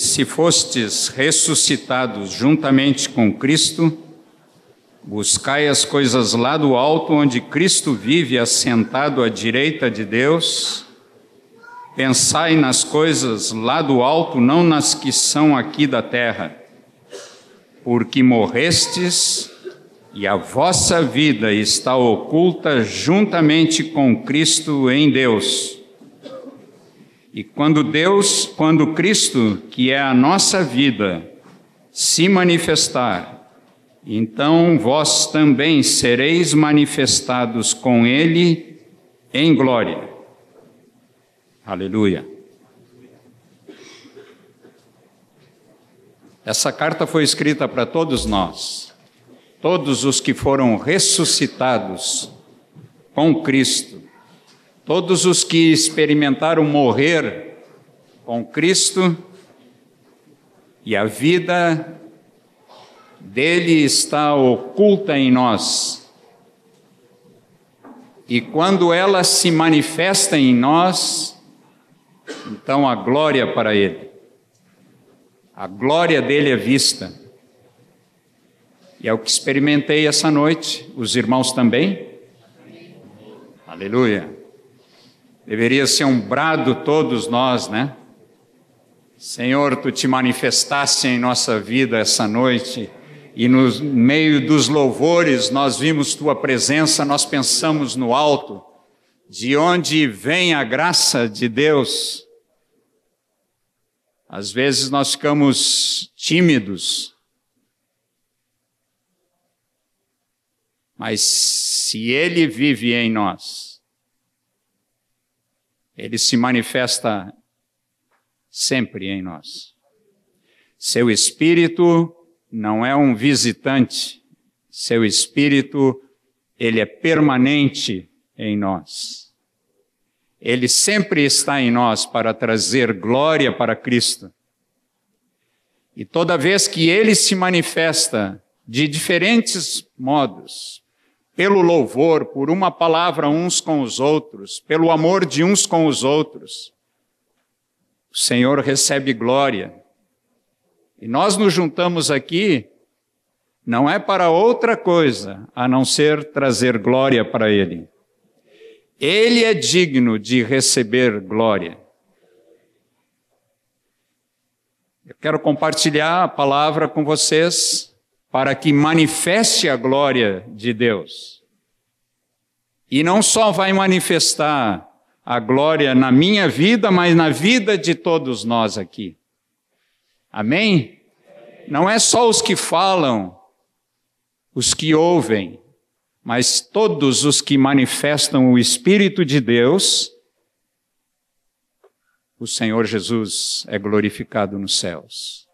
se fostes ressuscitados juntamente com Cristo, buscai as coisas lá do alto, onde Cristo vive assentado à direita de Deus. Pensai nas coisas lá do alto, não nas que são aqui da terra, porque morrestes e a vossa vida está oculta juntamente com Cristo em Deus. E quando Deus, quando Cristo, que é a nossa vida, se manifestar, então vós também sereis manifestados com Ele em glória. Aleluia. Essa carta foi escrita para todos nós, todos os que foram ressuscitados com Cristo Todos os que experimentaram morrer com Cristo e a vida dele está oculta em nós. E quando ela se manifesta em nós, então a glória para ele. A glória dele é vista. E é o que experimentei essa noite, os irmãos também. Aleluia. Deveria ser um brado todos nós, né? Senhor, tu te manifestaste em nossa vida essa noite e no meio dos louvores nós vimos tua presença, nós pensamos no alto, de onde vem a graça de Deus. Às vezes nós ficamos tímidos, mas se Ele vive em nós, ele se manifesta sempre em nós. Seu espírito não é um visitante, seu espírito, ele é permanente em nós. Ele sempre está em nós para trazer glória para Cristo. E toda vez que ele se manifesta de diferentes modos, pelo louvor, por uma palavra uns com os outros, pelo amor de uns com os outros. O Senhor recebe glória. E nós nos juntamos aqui não é para outra coisa a não ser trazer glória para Ele. Ele é digno de receber glória. Eu quero compartilhar a palavra com vocês para que manifeste a glória de Deus. E não só vai manifestar a glória na minha vida, mas na vida de todos nós aqui. Amém? Não é só os que falam, os que ouvem, mas todos os que manifestam o Espírito de Deus, o Senhor Jesus é glorificado nos céus.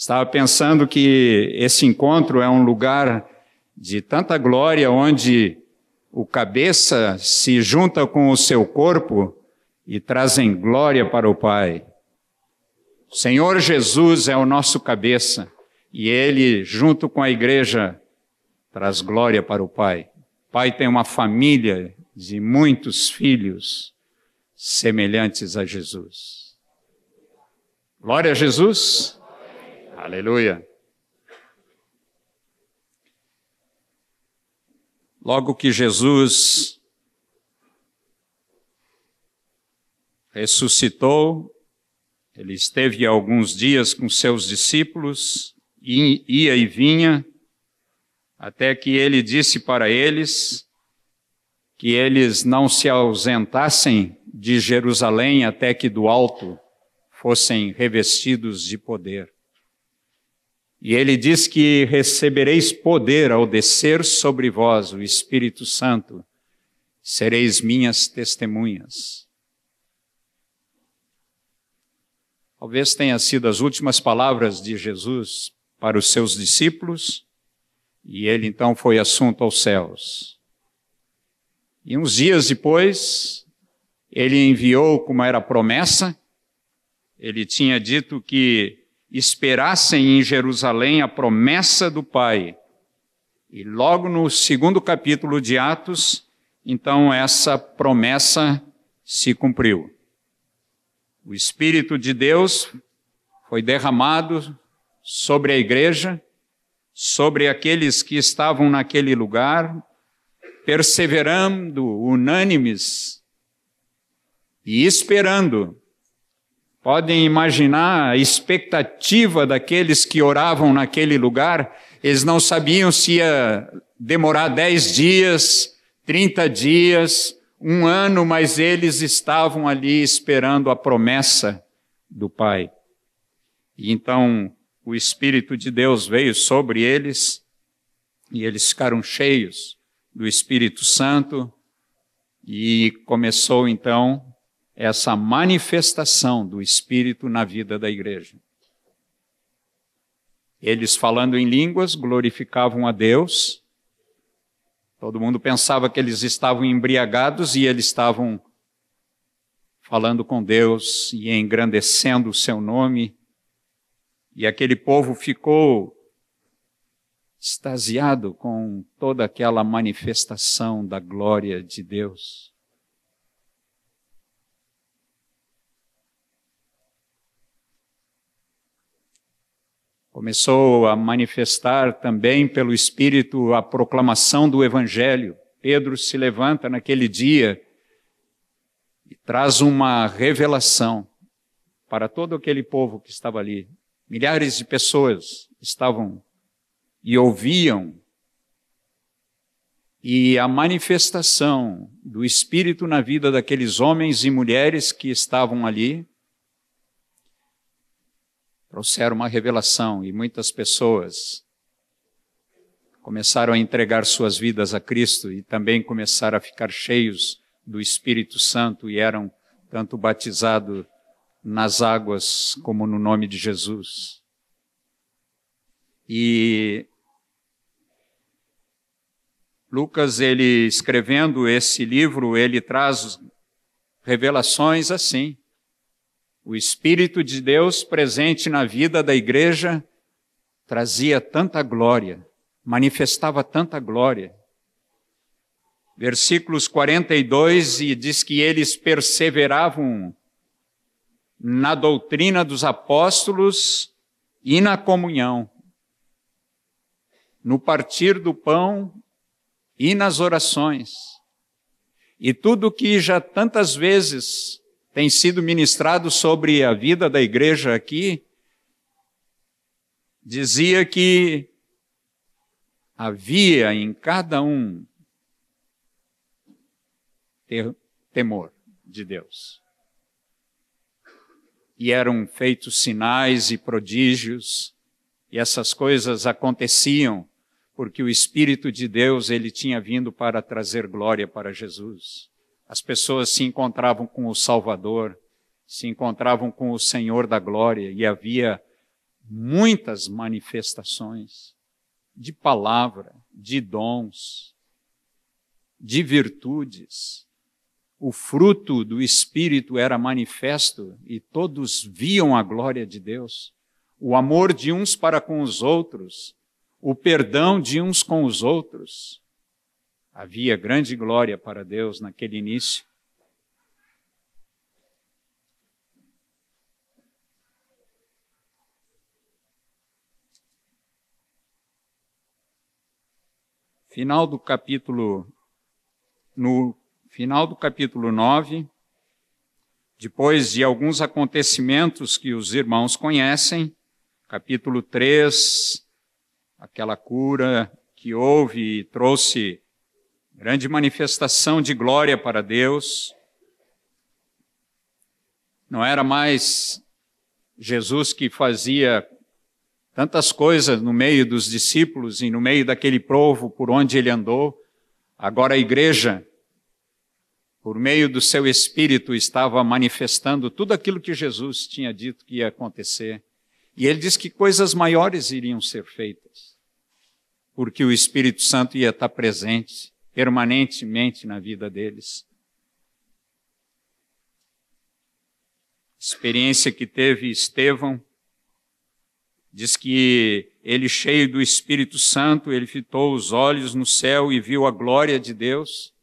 Estava pensando que esse encontro é um lugar de tanta glória onde o cabeça se junta com o seu corpo e trazem glória para o Pai. O Senhor Jesus é o nosso cabeça e ele, junto com a igreja, traz glória para o Pai. O Pai tem uma família de muitos filhos semelhantes a Jesus. Glória a Jesus. Aleluia. Logo que Jesus ressuscitou, ele esteve alguns dias com seus discípulos, ia e vinha, até que ele disse para eles que eles não se ausentassem de Jerusalém até que do alto fossem revestidos de poder. E ele diz que recebereis poder ao descer sobre vós o Espírito Santo, sereis minhas testemunhas. Talvez tenha sido as últimas palavras de Jesus para os seus discípulos, e ele então foi assunto aos céus. E uns dias depois, ele enviou, como era promessa, ele tinha dito que esperassem em Jerusalém a promessa do Pai. E logo no segundo capítulo de Atos, então essa promessa se cumpriu. O Espírito de Deus foi derramado sobre a igreja, sobre aqueles que estavam naquele lugar, perseverando, unânimes e esperando. Podem imaginar a expectativa daqueles que oravam naquele lugar, eles não sabiam se ia demorar dez dias, trinta dias, um ano, mas eles estavam ali esperando a promessa do Pai. E então o Espírito de Deus veio sobre eles e eles ficaram cheios do Espírito Santo e começou então essa manifestação do Espírito na vida da igreja. Eles falando em línguas glorificavam a Deus. Todo mundo pensava que eles estavam embriagados e eles estavam falando com Deus e engrandecendo o seu nome. E aquele povo ficou extasiado com toda aquela manifestação da glória de Deus. Começou a manifestar também pelo Espírito a proclamação do Evangelho. Pedro se levanta naquele dia e traz uma revelação para todo aquele povo que estava ali. Milhares de pessoas estavam e ouviam. E a manifestação do Espírito na vida daqueles homens e mulheres que estavam ali trouxeram uma revelação e muitas pessoas começaram a entregar suas vidas a Cristo e também começaram a ficar cheios do Espírito Santo e eram tanto batizados nas águas como no nome de Jesus. E Lucas, ele escrevendo esse livro, ele traz revelações assim. O Espírito de Deus presente na vida da igreja trazia tanta glória, manifestava tanta glória. Versículos 42 e diz que eles perseveravam na doutrina dos apóstolos e na comunhão, no partir do pão e nas orações. E tudo que já tantas vezes tem sido ministrado sobre a vida da igreja aqui, dizia que havia em cada um ter temor de Deus. E eram feitos sinais e prodígios, e essas coisas aconteciam porque o Espírito de Deus ele tinha vindo para trazer glória para Jesus. As pessoas se encontravam com o Salvador, se encontravam com o Senhor da glória e havia muitas manifestações de palavra, de dons, de virtudes. O fruto do Espírito era manifesto e todos viam a glória de Deus, o amor de uns para com os outros, o perdão de uns com os outros. Havia grande glória para Deus naquele início. Final do capítulo no final do capítulo 9, depois de alguns acontecimentos que os irmãos conhecem, capítulo 3, aquela cura que houve e trouxe grande manifestação de glória para Deus. Não era mais Jesus que fazia tantas coisas no meio dos discípulos e no meio daquele povo por onde ele andou. Agora a igreja, por meio do seu espírito, estava manifestando tudo aquilo que Jesus tinha dito que ia acontecer. E ele diz que coisas maiores iriam ser feitas porque o Espírito Santo ia estar presente permanentemente na vida deles. Experiência que teve Estevão, diz que ele, cheio do Espírito Santo, ele fitou os olhos no céu e viu a glória de Deus,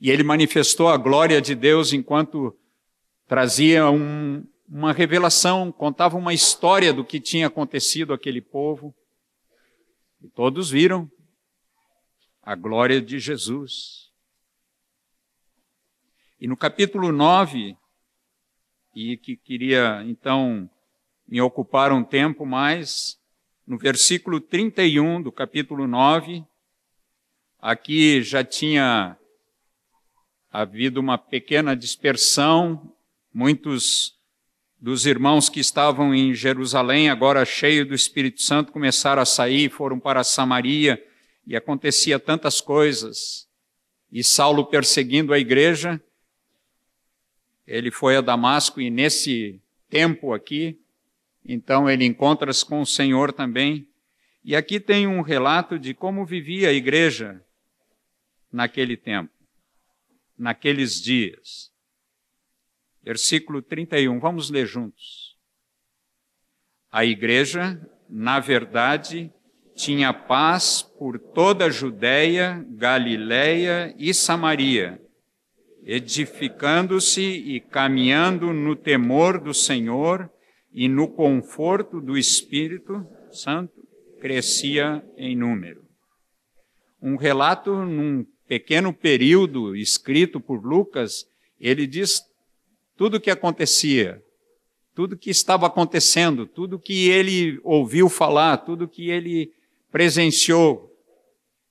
e ele manifestou a glória de Deus enquanto trazia um, uma revelação, contava uma história do que tinha acontecido àquele povo. E todos viram a glória de Jesus. E no capítulo 9, e que queria então me ocupar um tempo mais, no versículo 31 do capítulo 9, aqui já tinha havido uma pequena dispersão, muitos dos irmãos que estavam em Jerusalém, agora cheios do Espírito Santo, começaram a sair, foram para Samaria, e acontecia tantas coisas. E Saulo perseguindo a igreja, ele foi a Damasco e nesse tempo aqui, então ele encontra-se com o Senhor também. E aqui tem um relato de como vivia a igreja naquele tempo, naqueles dias. Versículo 31, vamos ler juntos. A igreja, na verdade, tinha paz por toda a Judéia, Galiléia e Samaria, edificando-se e caminhando no temor do Senhor e no conforto do Espírito Santo, crescia em número. Um relato num pequeno período escrito por Lucas, ele diz tudo o que acontecia, tudo que estava acontecendo, tudo que ele ouviu falar, tudo que ele presenciou.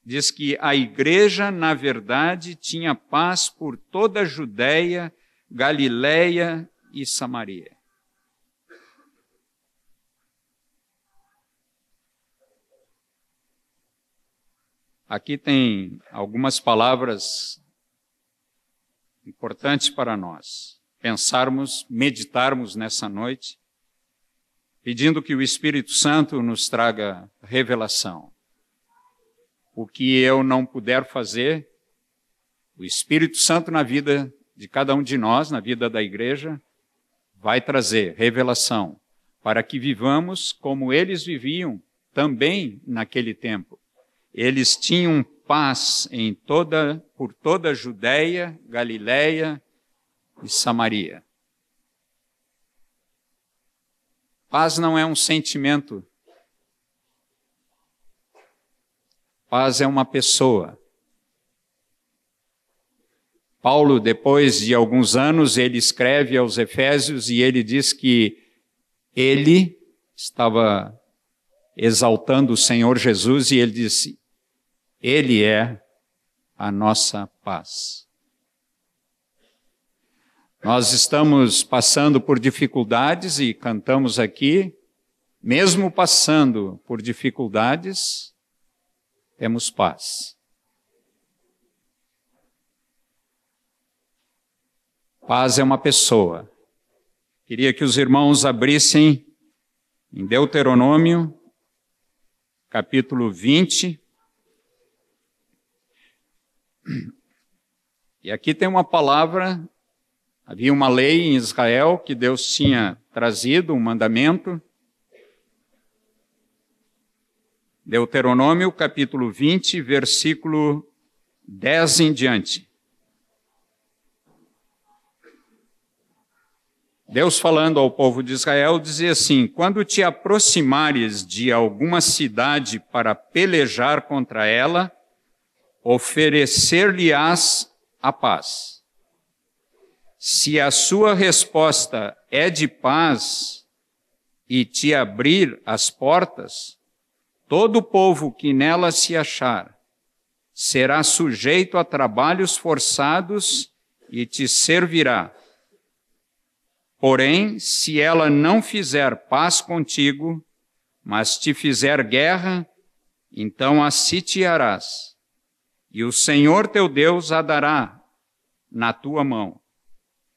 Diz que a igreja, na verdade, tinha paz por toda a Judéia, Galiléia e Samaria. Aqui tem algumas palavras importantes para nós pensarmos, meditarmos nessa noite, pedindo que o Espírito Santo nos traga revelação. O que eu não puder fazer, o Espírito Santo na vida de cada um de nós, na vida da igreja, vai trazer revelação para que vivamos como eles viviam também naquele tempo. Eles tinham paz em toda, por toda a Judéia, Galiléia e Samaria. Paz não é um sentimento. Paz é uma pessoa. Paulo, depois de alguns anos, ele escreve aos Efésios e ele diz que ele estava exaltando o Senhor Jesus e ele disse: Ele é a nossa paz. Nós estamos passando por dificuldades e cantamos aqui, mesmo passando por dificuldades, temos paz. Paz é uma pessoa. Queria que os irmãos abrissem em Deuteronômio, capítulo 20. E aqui tem uma palavra Havia uma lei em Israel que Deus tinha trazido, um mandamento. Deuteronômio, capítulo 20, versículo 10 em diante. Deus falando ao povo de Israel dizia assim: Quando te aproximares de alguma cidade para pelejar contra ela, oferecer-lhe-ás a paz se a sua resposta é de paz e te abrir as portas, todo povo que nela se achar será sujeito a trabalhos forçados e te servirá. Porém, se ela não fizer paz contigo, mas te fizer guerra, então a sitiarás, e o Senhor teu Deus a dará na tua mão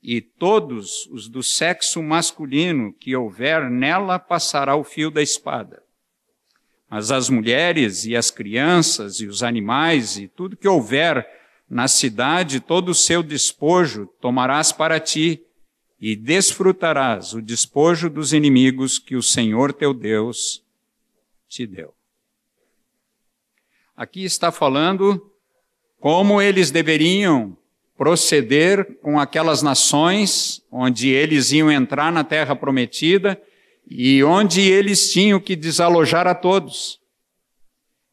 e todos os do sexo masculino que houver nela passará o fio da espada. Mas as mulheres e as crianças e os animais e tudo que houver na cidade, todo o seu despojo tomarás para ti e desfrutarás o despojo dos inimigos que o Senhor teu Deus te deu. Aqui está falando como eles deveriam proceder com aquelas nações onde eles iam entrar na terra prometida e onde eles tinham que desalojar a todos.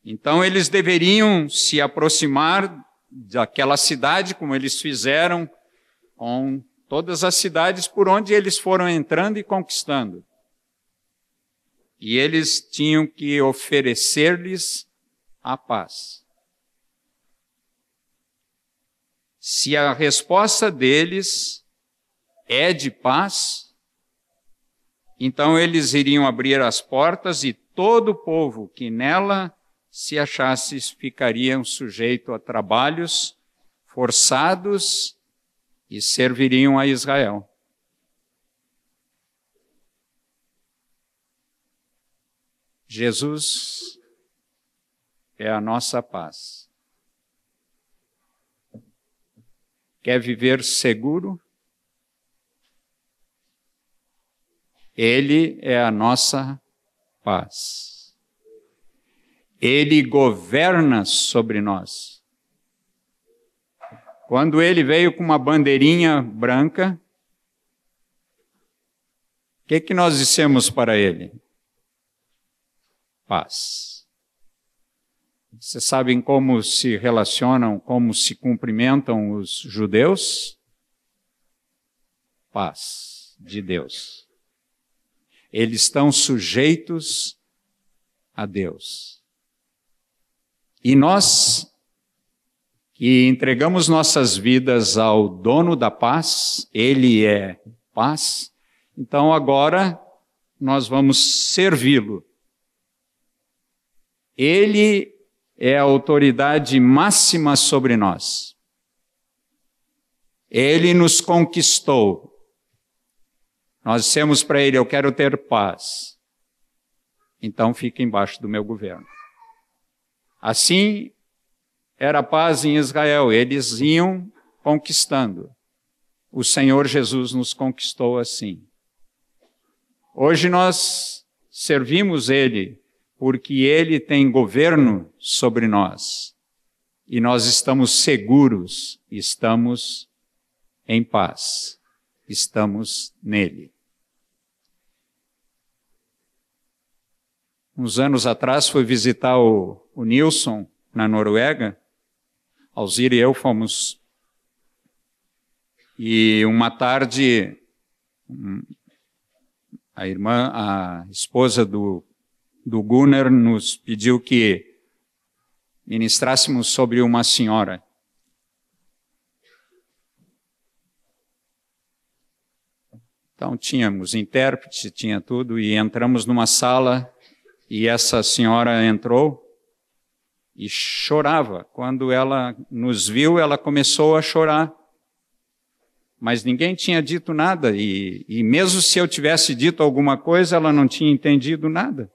Então eles deveriam se aproximar daquela cidade, como eles fizeram com todas as cidades por onde eles foram entrando e conquistando. E eles tinham que oferecer-lhes a paz. Se a resposta deles é de paz, então eles iriam abrir as portas e todo o povo que nela se achasse ficariam sujeito a trabalhos forçados e serviriam a Israel. Jesus é a nossa paz. Quer viver seguro? Ele é a nossa paz. Ele governa sobre nós. Quando ele veio com uma bandeirinha branca, o que, que nós dissemos para ele? Paz. Vocês sabem como se relacionam, como se cumprimentam os judeus? Paz de Deus. Eles estão sujeitos a Deus. E nós, que entregamos nossas vidas ao dono da paz, Ele é paz, então agora nós vamos servi-lo. Ele é a autoridade máxima sobre nós. Ele nos conquistou. Nós dissemos para ele: Eu quero ter paz. Então fique embaixo do meu governo. Assim era a paz em Israel. Eles iam conquistando. O Senhor Jesus nos conquistou assim. Hoje nós servimos Ele porque Ele tem governo sobre nós e nós estamos seguros, estamos em paz, estamos nele. Uns anos atrás fui visitar o, o Nilson na Noruega. Alzir e eu fomos. E uma tarde, a irmã, a esposa do do Gunnar nos pediu que ministrássemos sobre uma senhora. Então tínhamos intérprete, tinha tudo, e entramos numa sala e essa senhora entrou e chorava. Quando ela nos viu, ela começou a chorar. Mas ninguém tinha dito nada, e, e mesmo se eu tivesse dito alguma coisa, ela não tinha entendido nada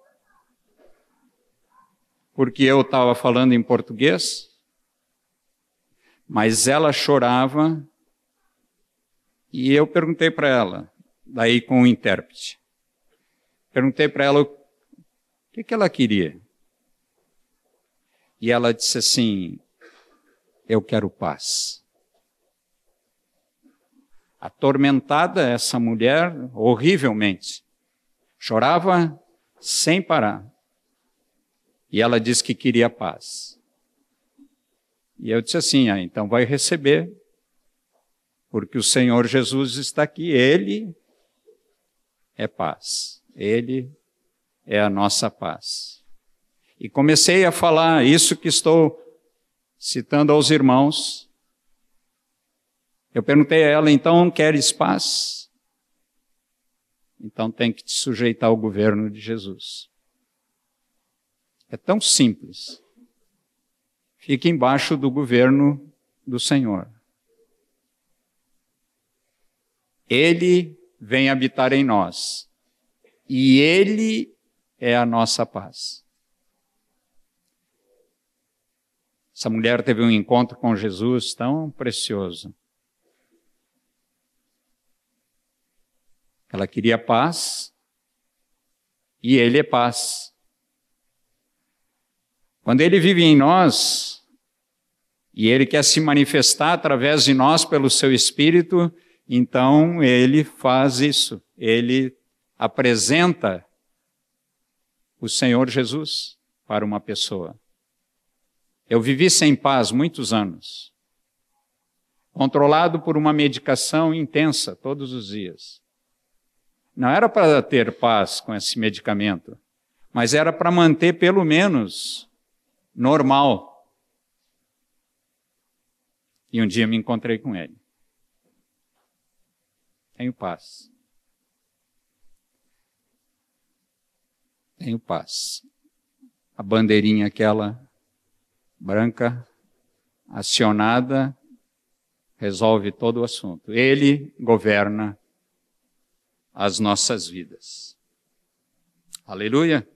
porque eu estava falando em português, mas ela chorava e eu perguntei para ela, daí com o intérprete. Perguntei para ela o que, que ela queria. E ela disse assim: Eu quero paz. Atormentada, essa mulher, horrivelmente, chorava sem parar. E ela disse que queria paz. E eu disse assim: ah, então vai receber, porque o Senhor Jesus está aqui, Ele é paz, Ele é a nossa paz. E comecei a falar isso que estou citando aos irmãos. Eu perguntei a ela, então, queres paz? Então tem que te sujeitar ao governo de Jesus. É tão simples. Fique embaixo do governo do Senhor. Ele vem habitar em nós. E Ele é a nossa paz. Essa mulher teve um encontro com Jesus tão precioso. Ela queria paz e Ele é paz. Quando Ele vive em nós, e Ele quer se manifestar através de nós pelo Seu Espírito, então Ele faz isso. Ele apresenta o Senhor Jesus para uma pessoa. Eu vivi sem paz muitos anos, controlado por uma medicação intensa todos os dias. Não era para ter paz com esse medicamento, mas era para manter pelo menos normal e um dia me encontrei com ele. Tenho paz. Tenho paz. A bandeirinha aquela branca acionada resolve todo o assunto. Ele governa as nossas vidas. Aleluia.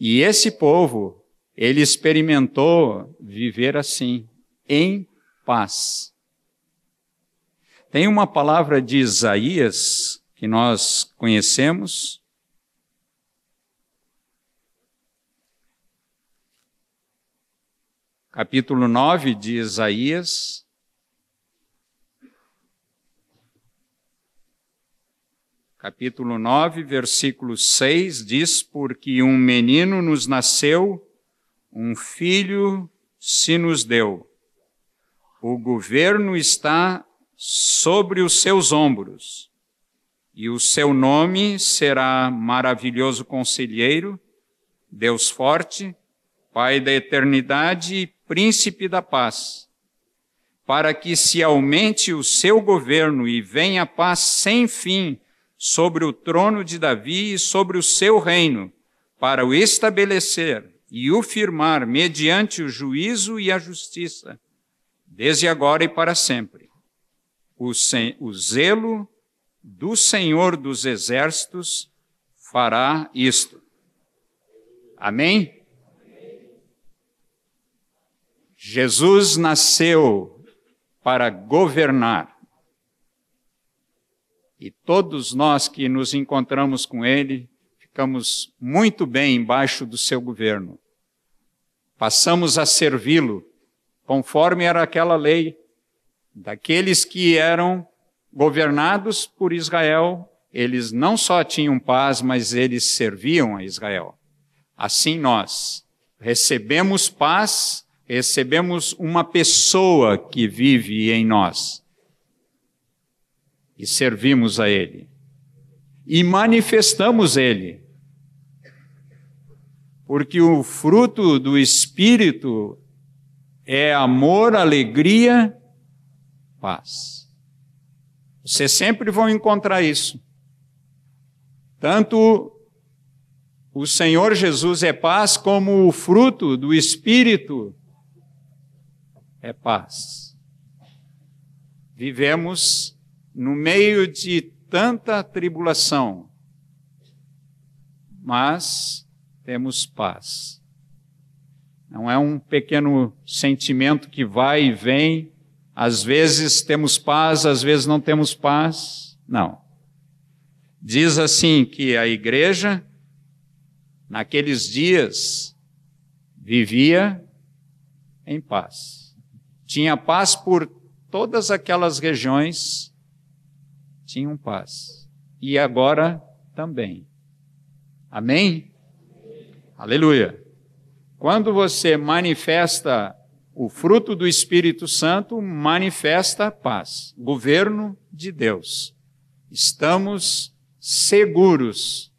E esse povo, ele experimentou viver assim, em paz. Tem uma palavra de Isaías que nós conhecemos. Capítulo 9 de Isaías. Capítulo 9, versículo 6 diz: Porque um menino nos nasceu, um filho se nos deu. O governo está sobre os seus ombros, e o seu nome será Maravilhoso Conselheiro, Deus Forte, Pai da Eternidade e Príncipe da Paz, para que se aumente o seu governo e venha paz sem fim sobre o trono de Davi e sobre o seu reino, para o estabelecer e o firmar mediante o juízo e a justiça desde agora e para sempre. O, o zelo do Senhor dos Exércitos fará isto. Amém? Jesus nasceu para governar. E todos nós que nos encontramos com Ele, ficamos muito bem embaixo do seu governo. Passamos a servi-lo conforme era aquela lei daqueles que eram governados por Israel, eles não só tinham paz, mas eles serviam a Israel. Assim nós recebemos paz, recebemos uma pessoa que vive em nós e servimos a Ele e manifestamos Ele. Porque o fruto do Espírito é amor, alegria, paz. Vocês sempre vão encontrar isso. Tanto o Senhor Jesus é paz, como o fruto do Espírito é paz. Vivemos no meio de tanta tribulação, mas temos paz. Não é um pequeno sentimento que vai e vem. Às vezes temos paz, às vezes não temos paz. Não. Diz assim que a igreja, naqueles dias, vivia em paz. Tinha paz por todas aquelas regiões, tinham paz. E agora também. Amém? Aleluia. Quando você manifesta o fruto do Espírito Santo, manifesta paz, governo de Deus. Estamos seguros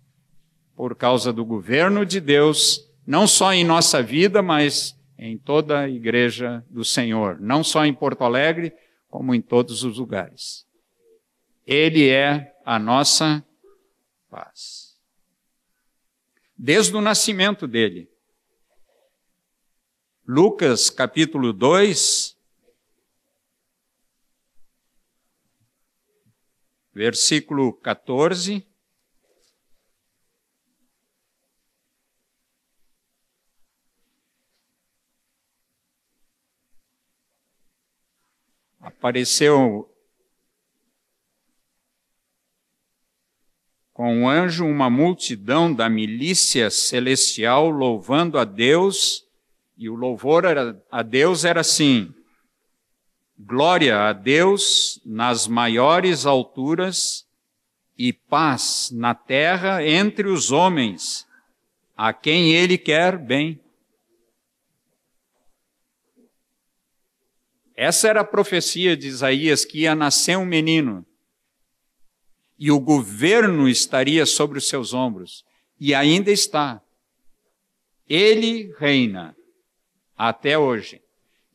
por causa do governo de Deus, não só em nossa vida, mas em toda a igreja do Senhor, não só em Porto Alegre, como em todos os lugares. Ele é a nossa paz. Desde o nascimento dele, Lucas capítulo 2, versículo 14. Apareceu com um anjo uma multidão da milícia celestial louvando a Deus E o louvor era, a Deus era assim: glória a Deus nas maiores alturas e paz na terra entre os homens, a quem ele quer bem. Essa era a profecia de Isaías que ia nascer um menino e o governo estaria sobre os seus ombros, e ainda está. Ele reina até hoje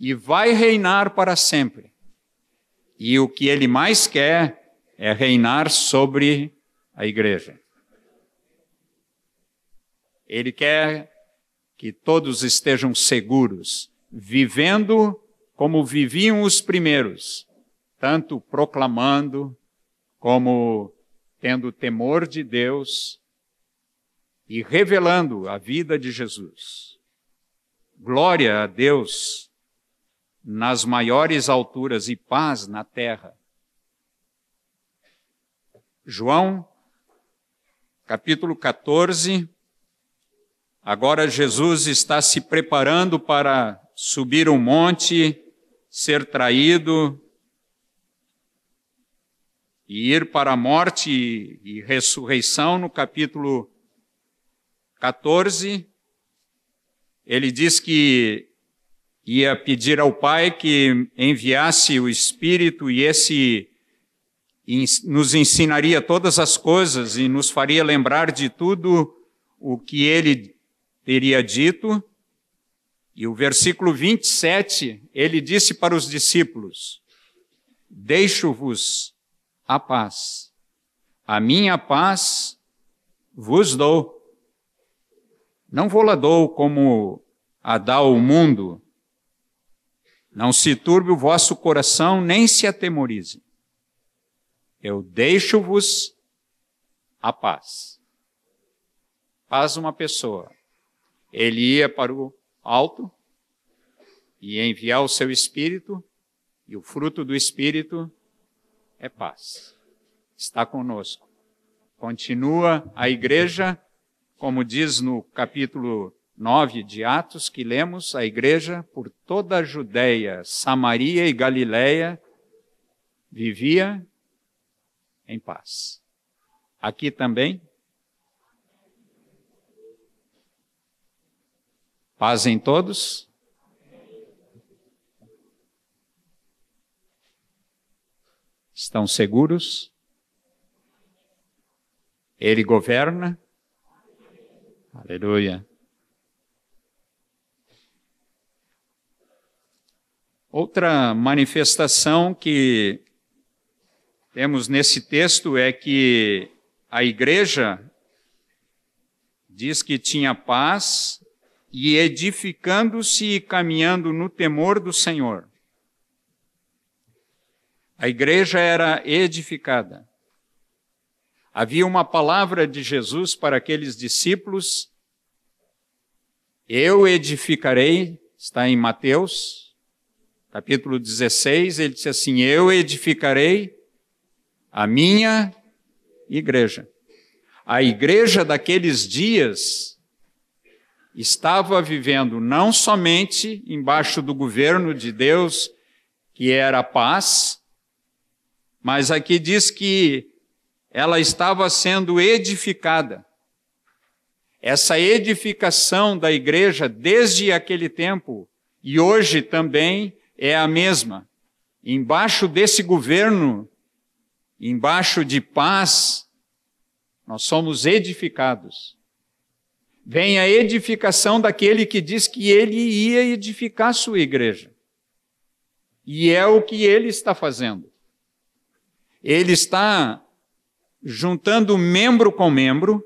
e vai reinar para sempre. E o que ele mais quer é reinar sobre a igreja. Ele quer que todos estejam seguros, vivendo como viviam os primeiros, tanto proclamando como tendo temor de Deus e revelando a vida de Jesus. Glória a Deus nas maiores alturas e paz na terra. João, capítulo 14. Agora Jesus está se preparando para subir um monte, ser traído, e ir para a morte e, ressurreição, no capítulo 14, ele diz que ia pedir ao Pai que enviasse o Espírito e esse nos ensinaria todas as coisas e nos faria lembrar de tudo o que ele teria dito. E o versículo 27, ele disse para os discípulos: Deixo-vos a paz. A minha paz vos dou. Não vou lá dou como a dá o mundo. Não se turbe o vosso coração, nem se atemorize. Eu deixo-vos a paz. Paz uma pessoa. Ele ia para o alto e enviar o seu espírito, e o fruto do espírito é paz. Está conosco. Continua a igreja, como diz no capítulo 9 de Atos que lemos, a igreja por toda a Judéia, Samaria e Galiléia vivia em paz. Aqui também Paz em todos? Estão seguros? Ele governa? Aleluia. Outra manifestação que temos nesse texto é que a igreja diz que tinha paz e edificando-se e caminhando no temor do Senhor. A igreja era edificada. Havia uma palavra de Jesus para aqueles discípulos: Eu edificarei, está em Mateus, capítulo 16, ele disse assim: Eu edificarei a minha igreja. A igreja daqueles dias estava vivendo não somente embaixo do governo de Deus, que era a paz, mas aqui diz que ela estava sendo edificada. Essa edificação da igreja desde aquele tempo e hoje também é a mesma. Embaixo desse governo, embaixo de paz, nós somos edificados. Vem a edificação daquele que diz que ele ia edificar sua igreja. E é o que ele está fazendo. Ele está juntando membro com membro,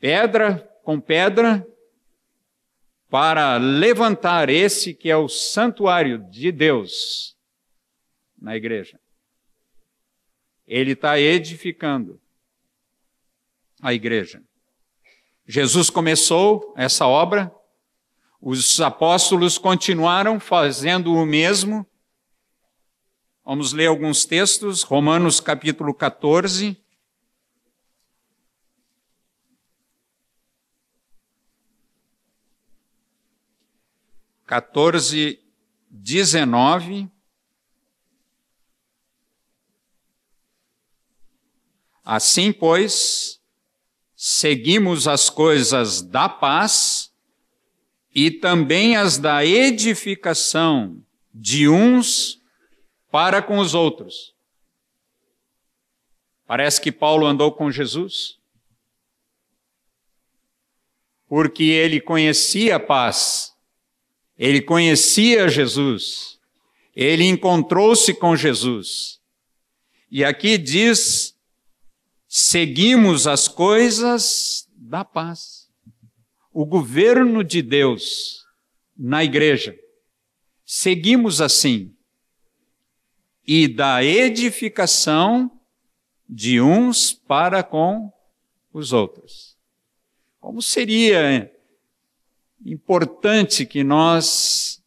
pedra com pedra, para levantar esse que é o santuário de Deus na igreja. Ele está edificando a igreja. Jesus começou essa obra, os apóstolos continuaram fazendo o mesmo, Vamos ler alguns textos, Romanos capítulo 14. 14, 19. Assim, pois, seguimos as coisas da paz e também as da edificação de uns para com os outros. Parece que Paulo andou com Jesus, porque ele conhecia a paz, ele conhecia Jesus, ele encontrou-se com Jesus. E aqui diz: seguimos as coisas da paz o governo de Deus na igreja. Seguimos assim. E da edificação de uns para com os outros. Como seria importante que nós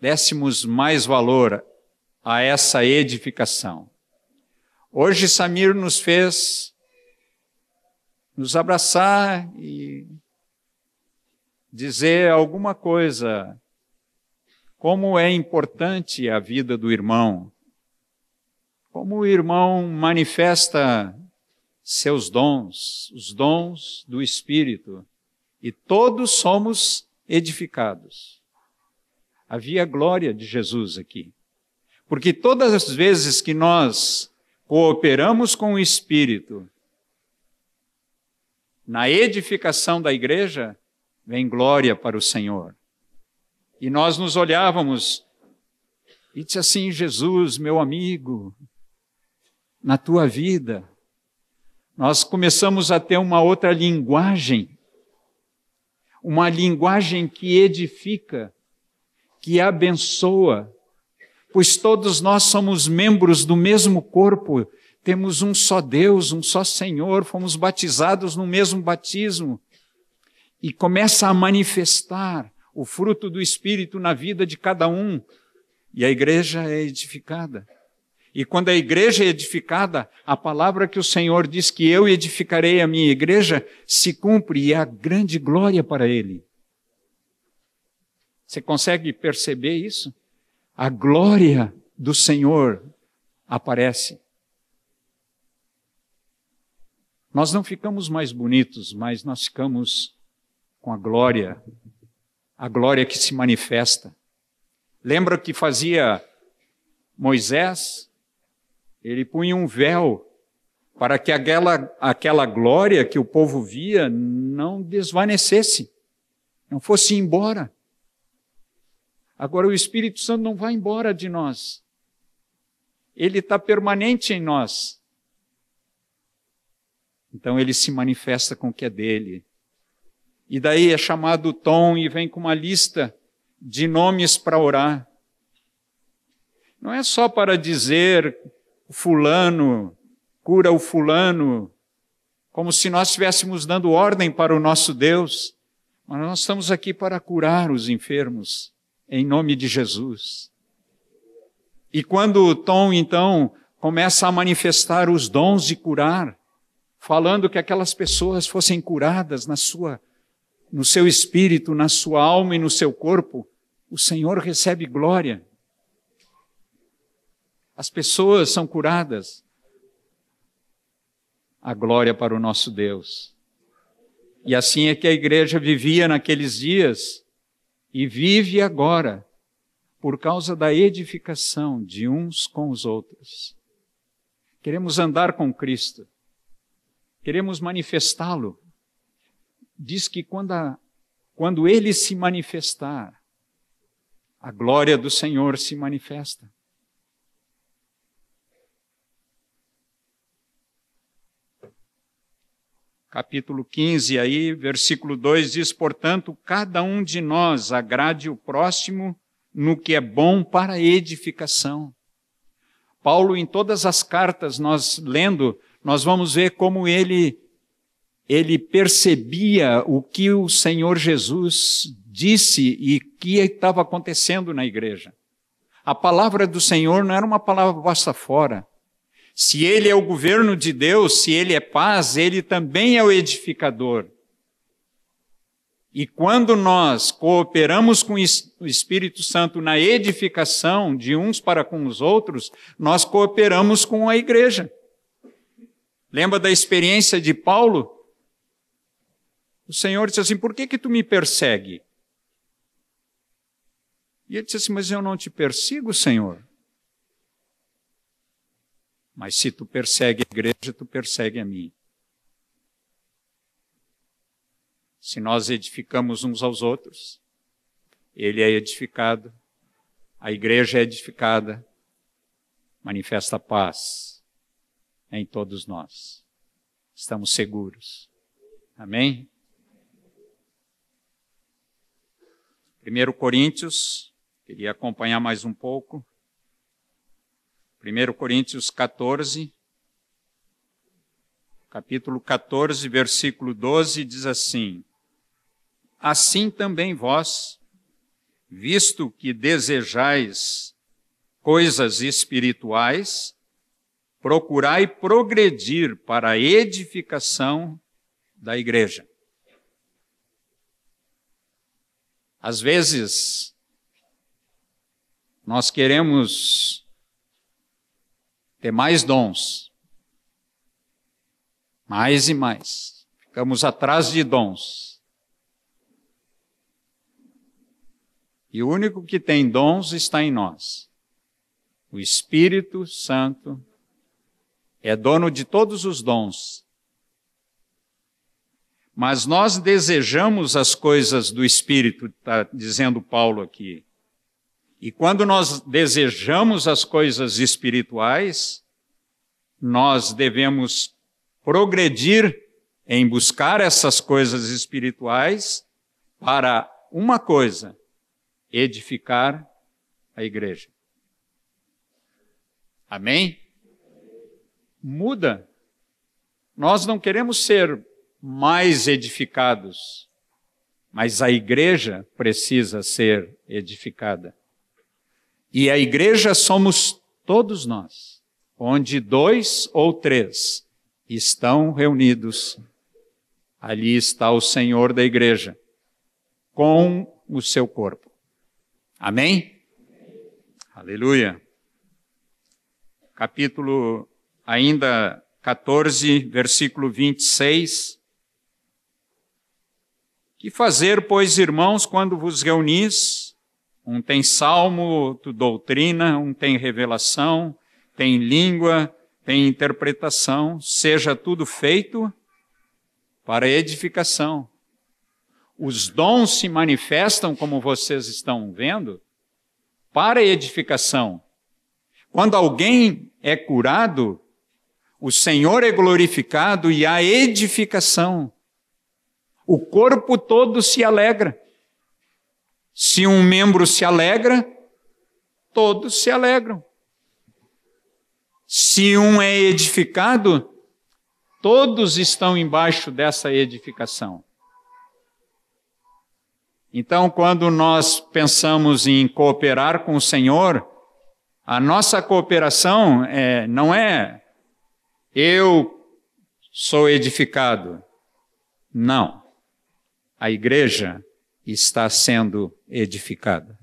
dessemos mais valor a essa edificação. Hoje Samir nos fez nos abraçar e dizer alguma coisa, como é importante a vida do irmão, como o irmão manifesta seus dons, os dons do Espírito, e todos somos edificados. Havia glória de Jesus aqui. Porque todas as vezes que nós cooperamos com o Espírito na edificação da igreja, vem glória para o Senhor. E nós nos olhávamos e disse assim: Jesus, meu amigo, na tua vida, nós começamos a ter uma outra linguagem, uma linguagem que edifica, que abençoa, pois todos nós somos membros do mesmo corpo, temos um só Deus, um só Senhor, fomos batizados no mesmo batismo. E começa a manifestar o fruto do Espírito na vida de cada um. E a igreja é edificada. E quando a igreja é edificada, a palavra que o Senhor diz que eu edificarei a minha igreja se cumpre e é a grande glória para Ele. Você consegue perceber isso? A glória do Senhor aparece. Nós não ficamos mais bonitos, mas nós ficamos com a glória, a glória que se manifesta. Lembra que fazia Moisés? Ele punha um véu para que aquela, aquela glória que o povo via não desvanecesse, não fosse embora. Agora o Espírito Santo não vai embora de nós. Ele está permanente em nós. Então ele se manifesta com o que é dele. E daí é chamado Tom e vem com uma lista de nomes para orar. Não é só para dizer fulano, cura o fulano, como se nós estivéssemos dando ordem para o nosso Deus, mas nós estamos aqui para curar os enfermos, em nome de Jesus. E quando Tom, então, começa a manifestar os dons de curar, falando que aquelas pessoas fossem curadas na sua no seu espírito, na sua alma e no seu corpo, o Senhor recebe glória. As pessoas são curadas. A glória para o nosso Deus. E assim é que a igreja vivia naqueles dias e vive agora, por causa da edificação de uns com os outros. Queremos andar com Cristo, queremos manifestá-lo diz que quando, a, quando ele se manifestar, a glória do Senhor se manifesta. Capítulo 15, aí, versículo 2 diz: Portanto, cada um de nós agrade o próximo no que é bom para edificação. Paulo, em todas as cartas, nós lendo, nós vamos ver como ele ele percebia o que o Senhor Jesus disse e que estava acontecendo na igreja. A palavra do Senhor não era uma palavra basta fora. Se ele é o governo de Deus, se ele é paz, ele também é o edificador. E quando nós cooperamos com o Espírito Santo na edificação de uns para com os outros, nós cooperamos com a igreja. Lembra da experiência de Paulo? O Senhor disse assim: Por que que tu me persegue? E ele disse assim: Mas eu não te persigo, Senhor. Mas se tu persegue a igreja, tu persegue a mim. Se nós edificamos uns aos outros, ele é edificado, a igreja é edificada, manifesta paz em todos nós. Estamos seguros. Amém? 1 Coríntios, queria acompanhar mais um pouco. 1 Coríntios 14, capítulo 14, versículo 12, diz assim: assim também vós, visto que desejais coisas espirituais, procurai progredir para a edificação da igreja. Às vezes, nós queremos ter mais dons, mais e mais. Ficamos atrás de dons. E o único que tem dons está em nós. O Espírito Santo é dono de todos os dons. Mas nós desejamos as coisas do Espírito, está dizendo Paulo aqui. E quando nós desejamos as coisas espirituais, nós devemos progredir em buscar essas coisas espirituais para uma coisa, edificar a igreja. Amém? Muda. Nós não queremos ser mais edificados, mas a igreja precisa ser edificada. E a igreja somos todos nós, onde dois ou três estão reunidos, ali está o Senhor da igreja, com o seu corpo. Amém? Aleluia. Capítulo ainda 14, versículo 26. Que fazer, pois, irmãos, quando vos reunis? Um tem salmo, outro doutrina, um tem revelação, tem língua, tem interpretação, seja tudo feito para edificação os dons se manifestam, como vocês estão vendo, para edificação. Quando alguém é curado, o Senhor é glorificado e há edificação. O corpo todo se alegra. Se um membro se alegra, todos se alegram. Se um é edificado, todos estão embaixo dessa edificação. Então, quando nós pensamos em cooperar com o Senhor, a nossa cooperação é, não é eu sou edificado. Não. A igreja está sendo edificada.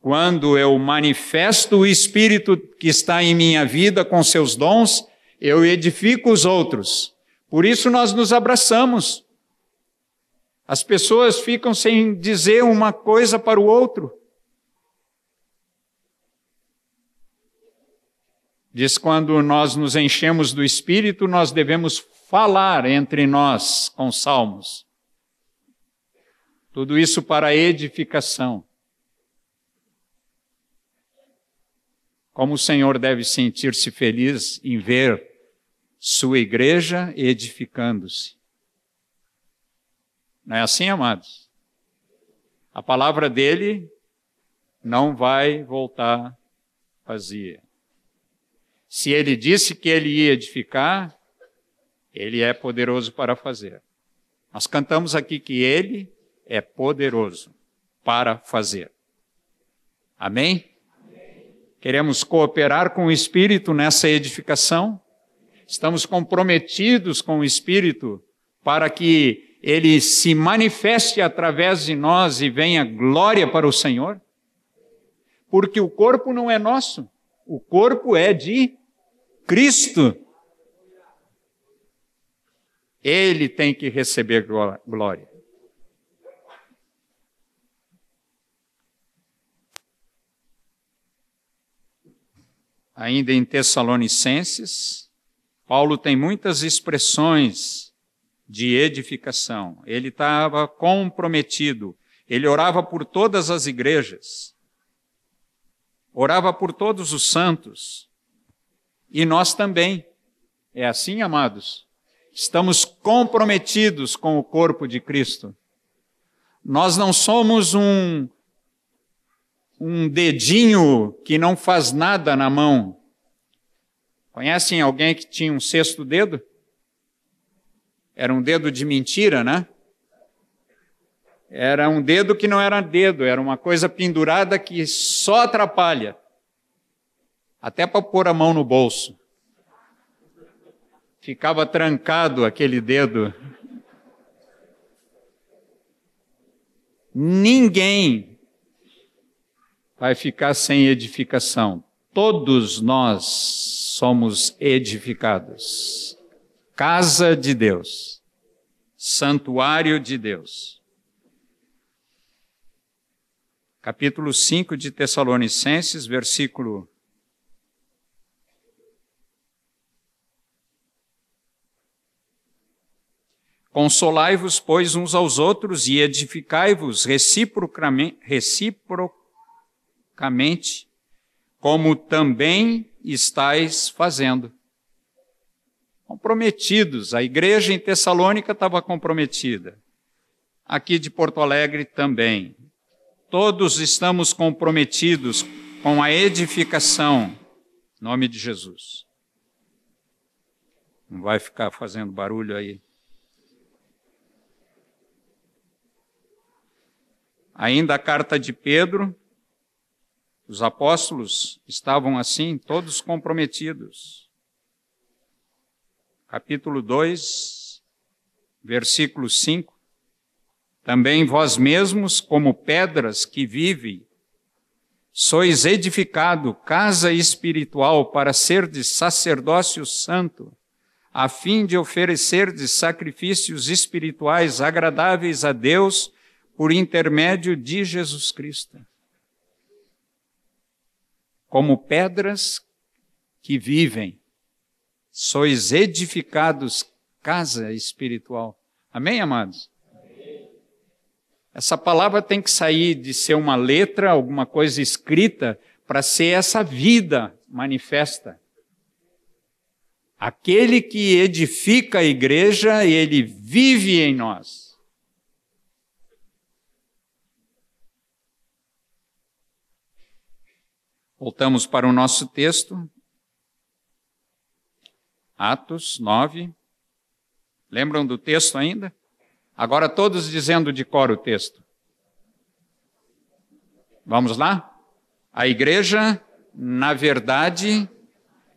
Quando eu manifesto o Espírito que está em minha vida com seus dons, eu edifico os outros. Por isso nós nos abraçamos. As pessoas ficam sem dizer uma coisa para o outro. Diz quando nós nos enchemos do Espírito, nós devemos falar entre nós com salmos. Tudo isso para edificação. Como o Senhor deve sentir-se feliz em ver sua igreja edificando-se. Não é assim, amados? A palavra dele não vai voltar vazia. Se ele disse que ele ia edificar, ele é poderoso para fazer. Nós cantamos aqui que ele é poderoso para fazer. Amém? Queremos cooperar com o Espírito nessa edificação. Estamos comprometidos com o Espírito para que ele se manifeste através de nós e venha glória para o Senhor? Porque o corpo não é nosso, o corpo é de Cristo. Ele tem que receber glória. Ainda em Tessalonicenses, Paulo tem muitas expressões de edificação. Ele estava comprometido. Ele orava por todas as igrejas. Orava por todos os santos. E nós também. É assim, amados? Estamos comprometidos com o corpo de Cristo. Nós não somos um um dedinho que não faz nada na mão. Conhecem alguém que tinha um sexto dedo? Era um dedo de mentira, né? Era um dedo que não era dedo, era uma coisa pendurada que só atrapalha. Até para pôr a mão no bolso. Ficava trancado aquele dedo. Ninguém vai ficar sem edificação. Todos nós somos edificados. Casa de Deus, santuário de Deus. Capítulo 5 de Tessalonicenses, versículo Consolai-vos, pois, uns aos outros e edificai-vos reciprocamente, reciprocamente como também estáis fazendo. Comprometidos, a igreja em Tessalônica estava comprometida. Aqui de Porto Alegre também. Todos estamos comprometidos com a edificação, em nome de Jesus. Não vai ficar fazendo barulho aí. Ainda a carta de Pedro, os apóstolos estavam assim, todos comprometidos. Capítulo 2, versículo 5. Também vós mesmos, como pedras que vivem, sois edificado casa espiritual para ser de sacerdócio santo, a fim de oferecer de sacrifícios espirituais agradáveis a Deus por intermédio de Jesus Cristo como pedras que vivem, sois edificados casa espiritual. Amém, amados? Essa palavra tem que sair de ser uma letra, alguma coisa escrita, para ser essa vida manifesta. Aquele que edifica a igreja, ele vive em nós. Voltamos para o nosso texto. Atos 9. Lembram do texto ainda? Agora todos dizendo de cor o texto. Vamos lá? A igreja, na verdade,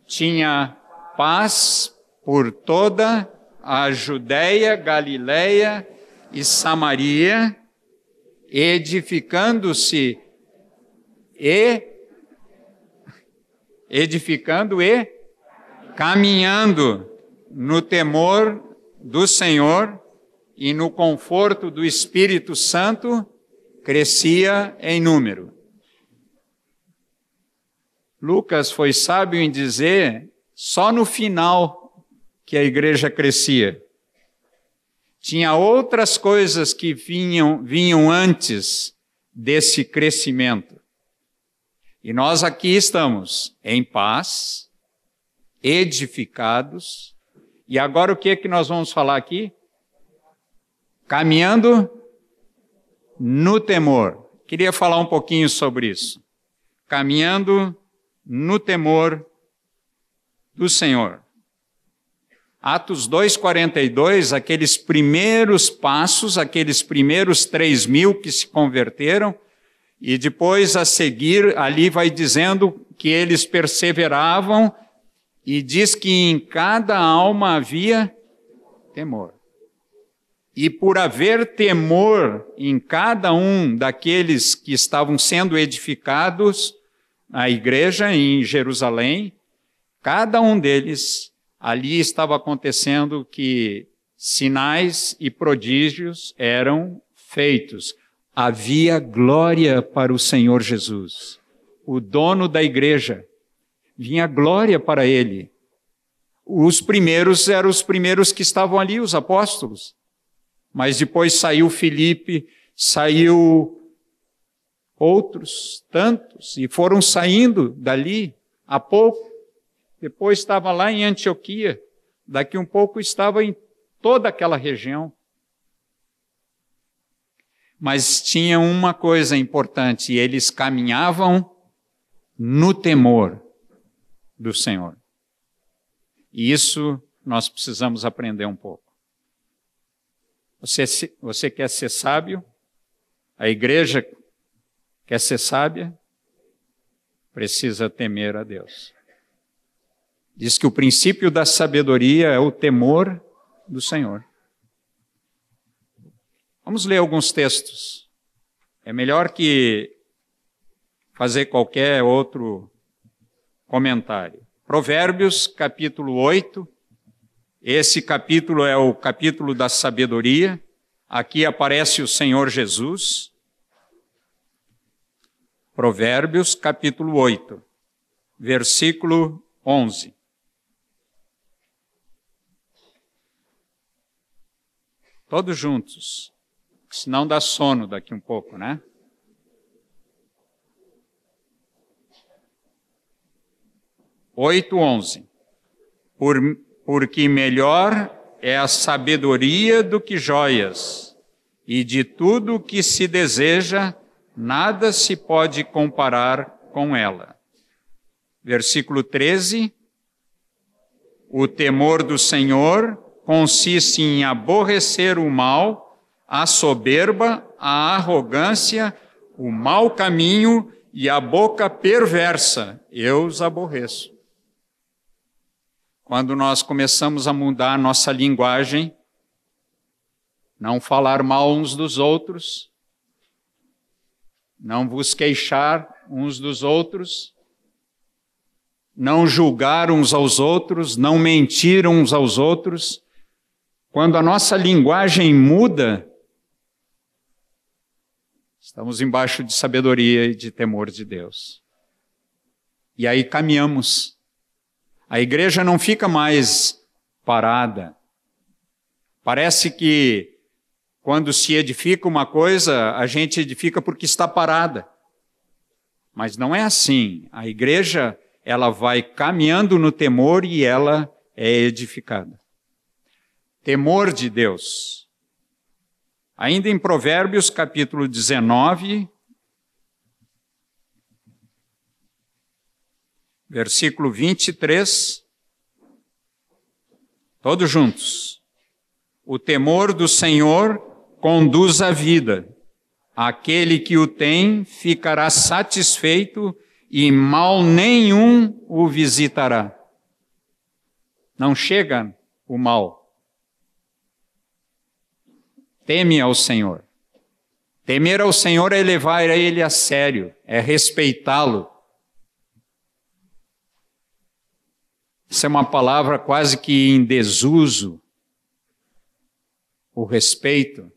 tinha paz por toda a Judéia, Galiléia e Samaria, edificando-se e edificando e caminhando no temor do Senhor e no conforto do Espírito Santo, crescia em número. Lucas foi sábio em dizer só no final que a igreja crescia. Tinha outras coisas que vinham, vinham antes desse crescimento. E nós aqui estamos em paz, edificados. E agora o que é que nós vamos falar aqui? Caminhando no temor. Queria falar um pouquinho sobre isso. Caminhando no temor do Senhor. Atos 2,42, aqueles primeiros passos, aqueles primeiros três mil que se converteram, e depois, a seguir, ali vai dizendo que eles perseveravam e diz que em cada alma havia temor. E por haver temor em cada um daqueles que estavam sendo edificados na igreja em Jerusalém, cada um deles ali estava acontecendo que sinais e prodígios eram feitos. Havia glória para o Senhor Jesus, o dono da igreja. Vinha glória para ele. Os primeiros eram os primeiros que estavam ali, os apóstolos. Mas depois saiu Filipe, saiu outros tantos, e foram saindo dali a pouco. Depois estava lá em Antioquia, daqui um pouco estava em toda aquela região. Mas tinha uma coisa importante, eles caminhavam no temor do Senhor. E isso nós precisamos aprender um pouco. Você, você quer ser sábio? A igreja quer ser sábia? Precisa temer a Deus. Diz que o princípio da sabedoria é o temor do Senhor. Vamos ler alguns textos. É melhor que fazer qualquer outro comentário. Provérbios, capítulo 8, esse capítulo é o capítulo da sabedoria. Aqui aparece o Senhor Jesus. Provérbios, capítulo 8, versículo 11. Todos juntos, senão dá sono daqui um pouco, né? Oito, onze. Por, porque melhor é a sabedoria do que joias, e de tudo o que se deseja, nada se pode comparar com ela. Versículo 13: O temor do Senhor consiste em aborrecer o mal, a soberba, a arrogância, o mau caminho e a boca perversa. Eu os aborreço. Quando nós começamos a mudar a nossa linguagem, não falar mal uns dos outros, não vos queixar uns dos outros, não julgar uns aos outros, não mentir uns aos outros. Quando a nossa linguagem muda, estamos embaixo de sabedoria e de temor de Deus. E aí caminhamos a igreja não fica mais parada. Parece que quando se edifica uma coisa, a gente edifica porque está parada. Mas não é assim. A igreja, ela vai caminhando no temor e ela é edificada. Temor de Deus. Ainda em Provérbios, capítulo 19, versículo 23. Todos juntos. O temor do Senhor conduz à vida. Aquele que o tem ficará satisfeito e mal nenhum o visitará. Não chega o mal. Teme ao Senhor. Temer ao Senhor é levar ele a sério, é respeitá-lo, Isso é uma palavra quase que em desuso. O respeito,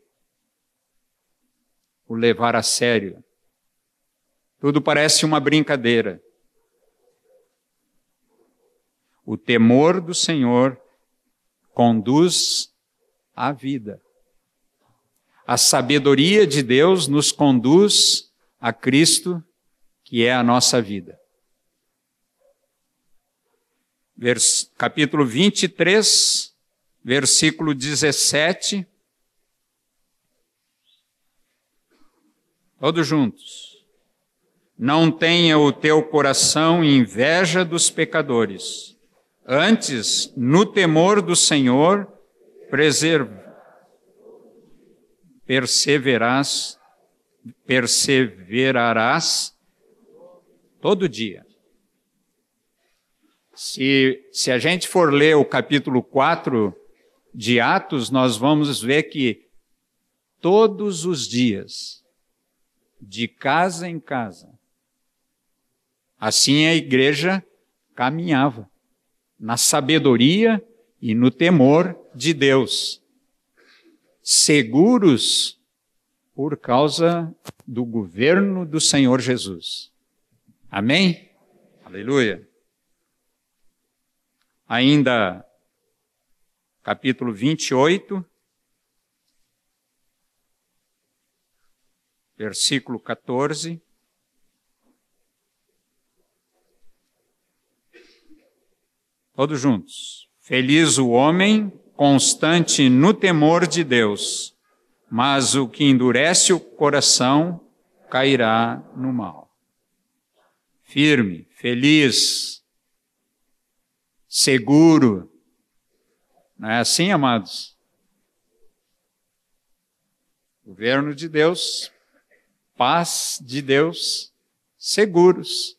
o levar a sério. Tudo parece uma brincadeira. O temor do Senhor conduz à vida. A sabedoria de Deus nos conduz a Cristo, que é a nossa vida vers, capítulo 23, versículo 17. Todos juntos. Não tenha o teu coração inveja dos pecadores. Antes, no temor do Senhor, preserva, perseverarás, perseverarás todo dia. Se, se a gente for ler o capítulo 4 de Atos, nós vamos ver que todos os dias, de casa em casa. Assim a igreja caminhava na sabedoria e no temor de Deus, seguros por causa do governo do Senhor Jesus. Amém? Aleluia. Ainda, capítulo 28, versículo 14. Todos juntos. Feliz o homem constante no temor de Deus, mas o que endurece o coração cairá no mal. Firme, feliz, seguro. Não é assim, amados? Governo de Deus, paz de Deus, seguros.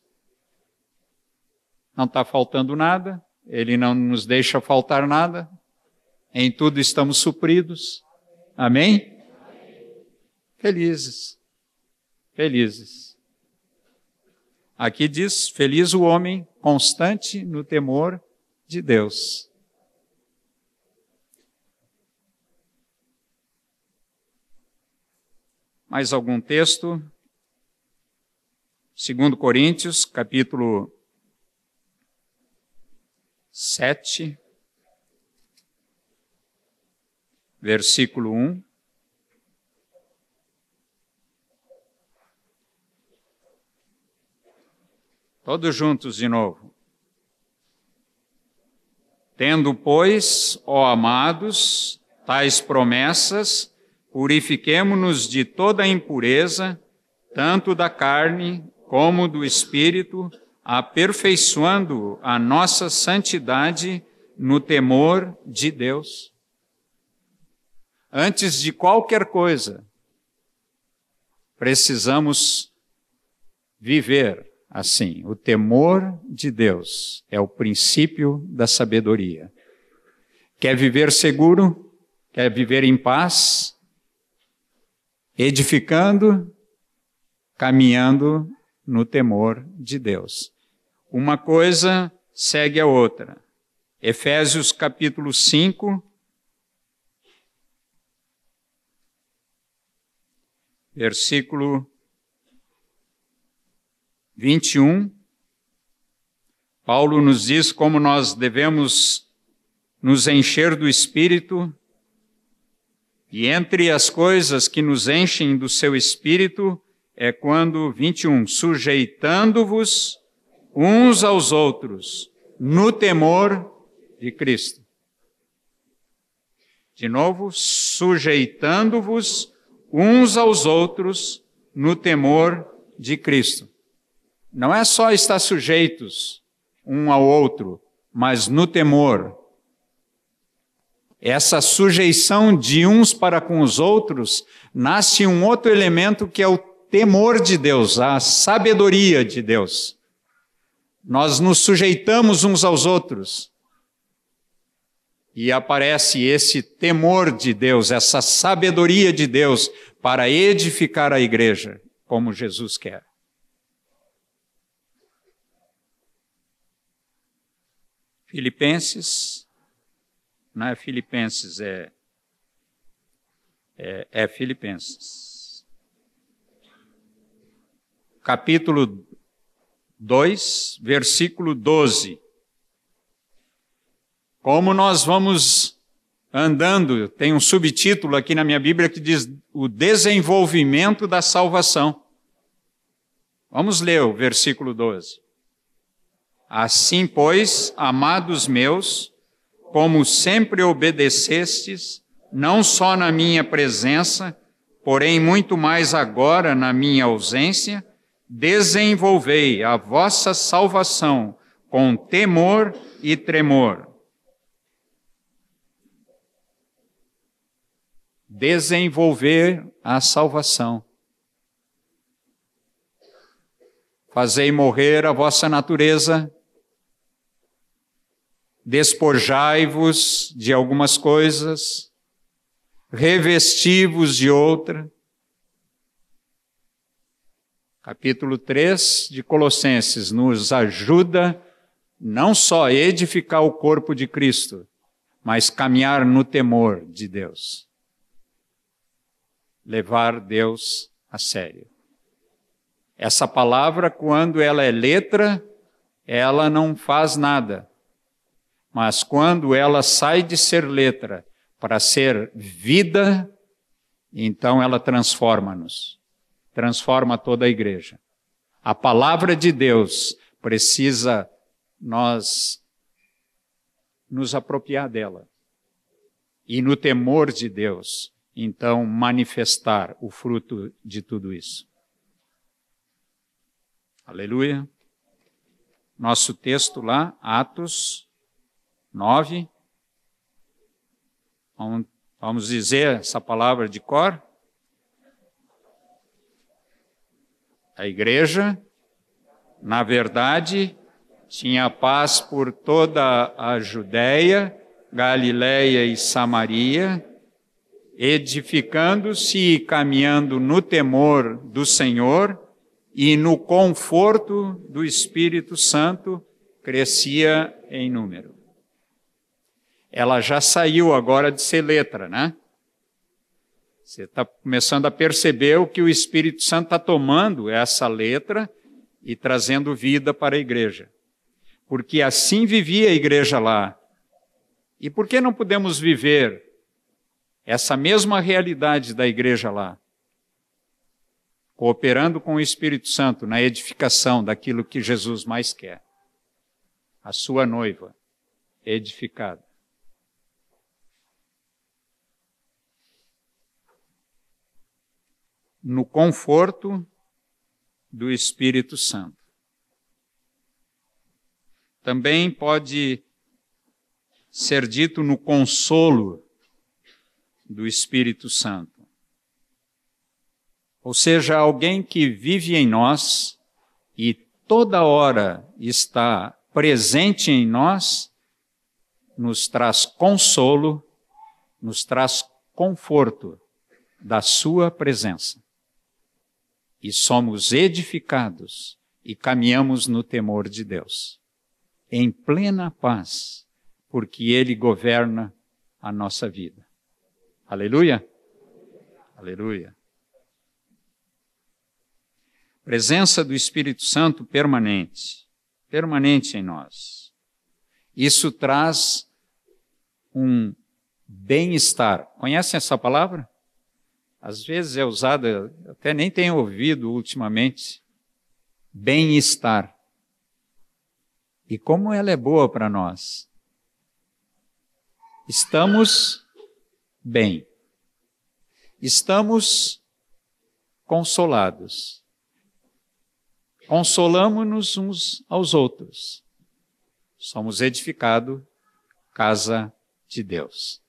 Não está faltando nada, ele não nos deixa faltar nada. Em tudo estamos supridos. Amém? Felizes. Felizes. Aqui diz: Feliz o homem constante no temor de Deus. Mais algum texto? 2 Coríntios, capítulo 7, versículo 1. Todos juntos de novo. Tendo, pois, ó amados, tais promessas, purifiquemo-nos de toda impureza, tanto da carne como do espírito, aperfeiçoando a nossa santidade no temor de Deus. Antes de qualquer coisa, precisamos viver assim. O temor de Deus é o princípio da sabedoria. Quer viver seguro? Quer viver em paz? Edificando, caminhando no temor de Deus. Uma coisa segue a outra. Efésios capítulo 5, versículo 21, Paulo nos diz como nós devemos nos encher do Espírito, e entre as coisas que nos enchem do seu Espírito é quando, 21, sujeitando-vos uns aos outros no temor de Cristo. De novo, sujeitando-vos uns aos outros no temor de Cristo. Não é só estar sujeitos um ao outro, mas no temor. Essa sujeição de uns para com os outros nasce um outro elemento que é o temor de Deus, a sabedoria de Deus. Nós nos sujeitamos uns aos outros. E aparece esse temor de Deus, essa sabedoria de Deus para edificar a igreja, como Jesus quer. Filipenses, não é Filipenses, é, é, é Filipenses. Capítulo 2, versículo 12. Como nós vamos andando, tem um subtítulo aqui na minha Bíblia que diz o desenvolvimento da salvação. Vamos ler o versículo 12. Assim, pois, amados meus, como sempre obedecestes, não só na minha presença, porém muito mais agora na minha ausência, desenvolvei a vossa salvação com temor e tremor. Desenvolver a salvação. Fazei morrer a vossa natureza, despojai-vos de algumas coisas, revestivos de outra. Capítulo 3 de Colossenses nos ajuda não só a edificar o corpo de Cristo, mas caminhar no temor de Deus. Levar Deus a sério. Essa palavra, quando ela é letra, ela não faz nada. Mas quando ela sai de ser letra para ser vida, então ela transforma-nos. Transforma toda a igreja. A palavra de Deus precisa nós nos apropriar dela. E no temor de Deus, então manifestar o fruto de tudo isso. Aleluia. Nosso texto lá, Atos 9. Vamos dizer essa palavra de cor? A igreja, na verdade, tinha paz por toda a Judéia, Galiléia e Samaria, edificando-se e caminhando no temor do Senhor e no conforto do Espírito Santo, crescia em número. Ela já saiu agora de ser letra, né? Você está começando a perceber o que o Espírito Santo está tomando essa letra e trazendo vida para a igreja porque assim vivia a igreja lá. E por que não podemos viver essa mesma realidade da igreja lá? Cooperando com o Espírito Santo na edificação daquilo que Jesus mais quer. A sua noiva edificada. No conforto do Espírito Santo também pode ser dito no consolo do Espírito Santo. Ou seja, alguém que vive em nós e toda hora está presente em nós, nos traz consolo, nos traz conforto da Sua presença. E somos edificados e caminhamos no temor de Deus em plena paz, porque Ele governa a nossa vida. Aleluia? Aleluia. Presença do Espírito Santo permanente, permanente em nós. Isso traz um bem-estar. Conhecem essa palavra? Às vezes é usada, até nem tenho ouvido ultimamente. Bem-estar. E como ela é boa para nós. Estamos bem. Estamos consolados. Consolamos-nos uns aos outros. Somos edificados casa de Deus.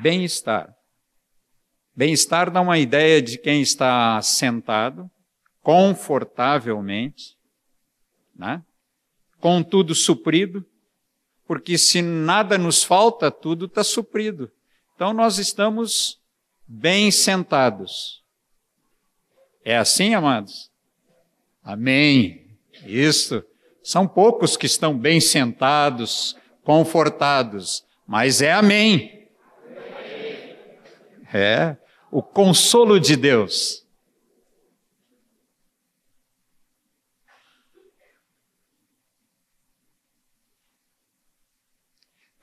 Bem-estar. Bem-estar dá uma ideia de quem está sentado, confortavelmente, né? com tudo suprido, porque se nada nos falta, tudo está suprido. Então nós estamos bem sentados. É assim, amados? Amém. Isso. São poucos que estão bem sentados, confortados, mas é amém. É o consolo de Deus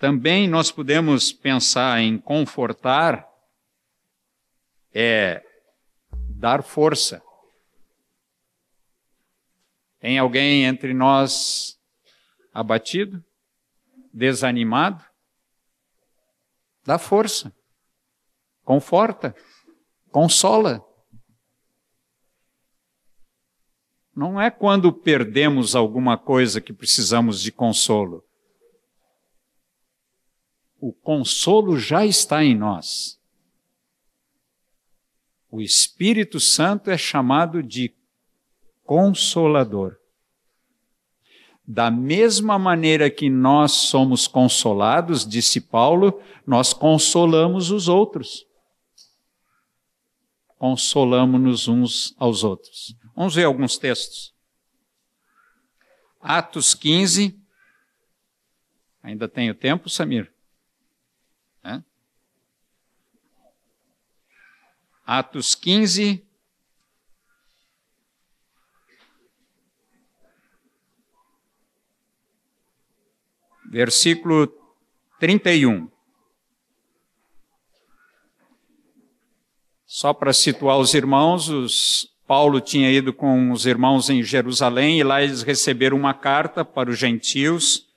Também nós podemos pensar em confortar, é dar força. Tem alguém entre nós abatido, desanimado? Dá força, conforta, consola. Não é quando perdemos alguma coisa que precisamos de consolo o consolo já está em nós. O Espírito Santo é chamado de consolador. Da mesma maneira que nós somos consolados, disse Paulo, nós consolamos os outros. Consolamos-nos uns aos outros. Vamos ver alguns textos. Atos 15. Ainda tenho tempo, Samir? É? Atos 15, versículo 31. Só para situar os irmãos, os, Paulo tinha ido com os irmãos em Jerusalém e lá eles receberam uma carta para os gentios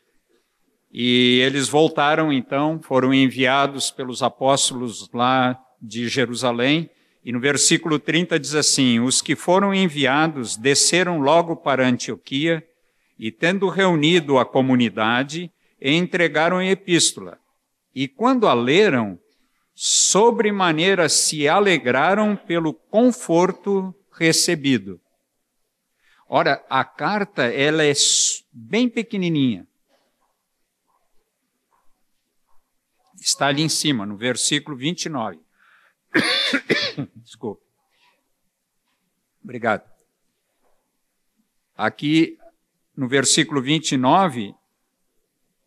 e eles voltaram então, foram enviados pelos apóstolos lá de Jerusalém. E no versículo 30 diz assim: Os que foram enviados desceram logo para Antioquia e, tendo reunido a comunidade, entregaram a epístola. E quando a leram, sobremaneira se alegraram pelo conforto recebido. Ora, a carta, ela é bem pequenininha. Está ali em cima, no versículo 29. Desculpa. Obrigado. Aqui, no versículo 29,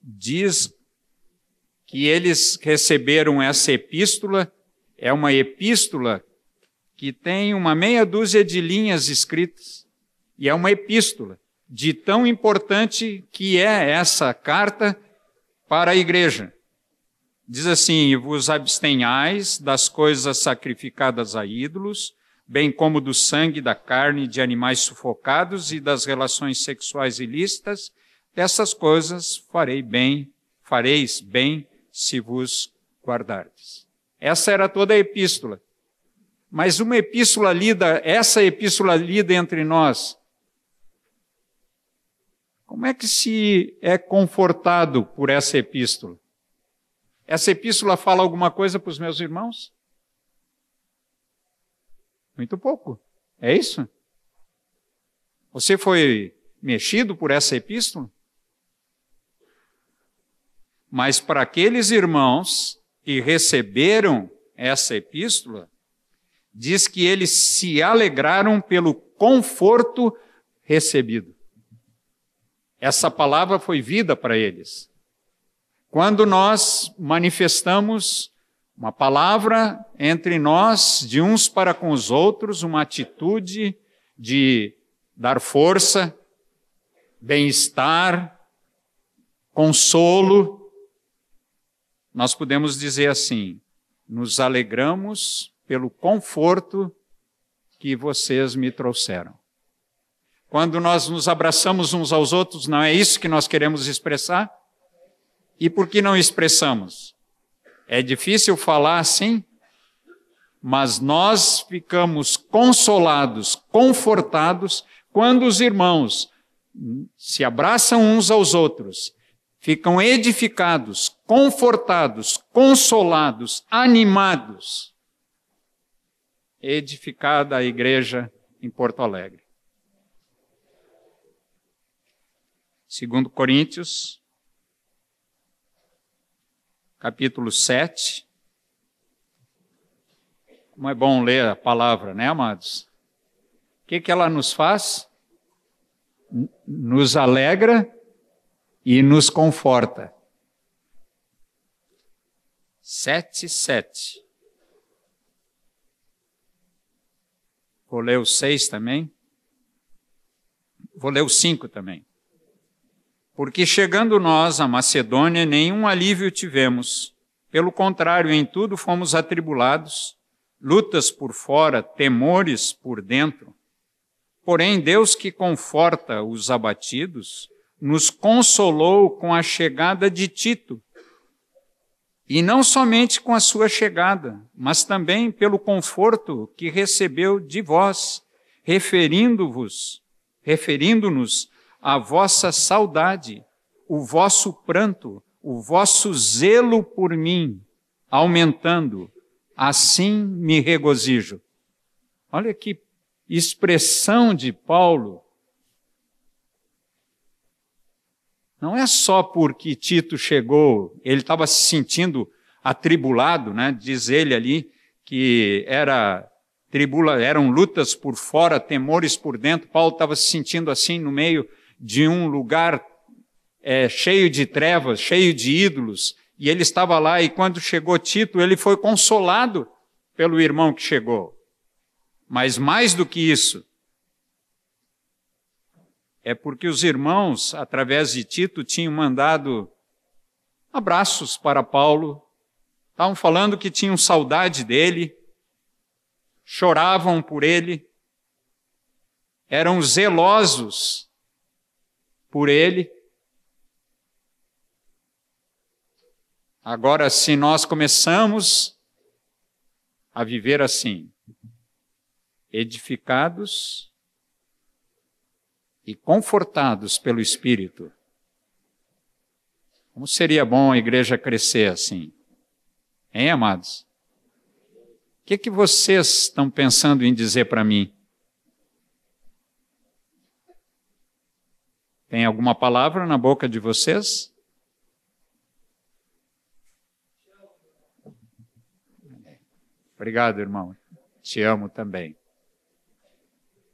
diz que eles receberam essa epístola, é uma epístola que tem uma meia dúzia de linhas escritas, e é uma epístola de tão importante que é essa carta para a igreja. Diz assim: vos abstenhais das coisas sacrificadas a ídolos, bem como do sangue da carne de animais sufocados e das relações sexuais ilícitas, Dessas coisas farei bem, fareis bem se vos guardardes. Essa era toda a epístola. Mas uma epístola lida, essa epístola lida entre nós, como é que se é confortado por essa epístola? Essa epístola fala alguma coisa para os meus irmãos? Muito pouco. É isso? Você foi mexido por essa epístola? Mas para aqueles irmãos que receberam essa epístola, diz que eles se alegraram pelo conforto recebido. Essa palavra foi vida para eles. Quando nós manifestamos uma palavra entre nós, de uns para com os outros, uma atitude de dar força, bem-estar, consolo, nós podemos dizer assim: nos alegramos pelo conforto que vocês me trouxeram. Quando nós nos abraçamos uns aos outros, não é isso que nós queremos expressar? E por que não expressamos? É difícil falar assim, mas nós ficamos consolados, confortados, quando os irmãos se abraçam uns aos outros ficam edificados, confortados, consolados, animados. Edificada a igreja em Porto Alegre. Segundo Coríntios, capítulo 7. Como é bom ler a palavra, né, amados? O que, que ela nos faz? Nos alegra e nos conforta. Sete, sete. Vou ler o seis também. Vou ler o cinco também. Porque chegando nós à Macedônia, nenhum alívio tivemos. Pelo contrário, em tudo fomos atribulados, lutas por fora, temores por dentro. Porém, Deus que conforta os abatidos, nos consolou com a chegada de Tito. E não somente com a sua chegada, mas também pelo conforto que recebeu de vós, referindo-vos, referindo-nos à vossa saudade, o vosso pranto, o vosso zelo por mim, aumentando. Assim me regozijo. Olha que expressão de Paulo Não é só porque Tito chegou, ele estava se sentindo atribulado, né? diz ele ali, que era tribula, eram lutas por fora, temores por dentro. Paulo estava se sentindo assim no meio de um lugar é, cheio de trevas, cheio de ídolos, e ele estava lá, e quando chegou Tito, ele foi consolado pelo irmão que chegou. Mas mais do que isso, é porque os irmãos, através de Tito, tinham mandado abraços para Paulo, estavam falando que tinham saudade dele, choravam por ele, eram zelosos por ele. Agora, se nós começamos a viver assim, edificados e confortados pelo Espírito. Como seria bom a igreja crescer assim? Hein, amados? O que, que vocês estão pensando em dizer para mim? Tem alguma palavra na boca de vocês? Obrigado, irmão. Te amo também.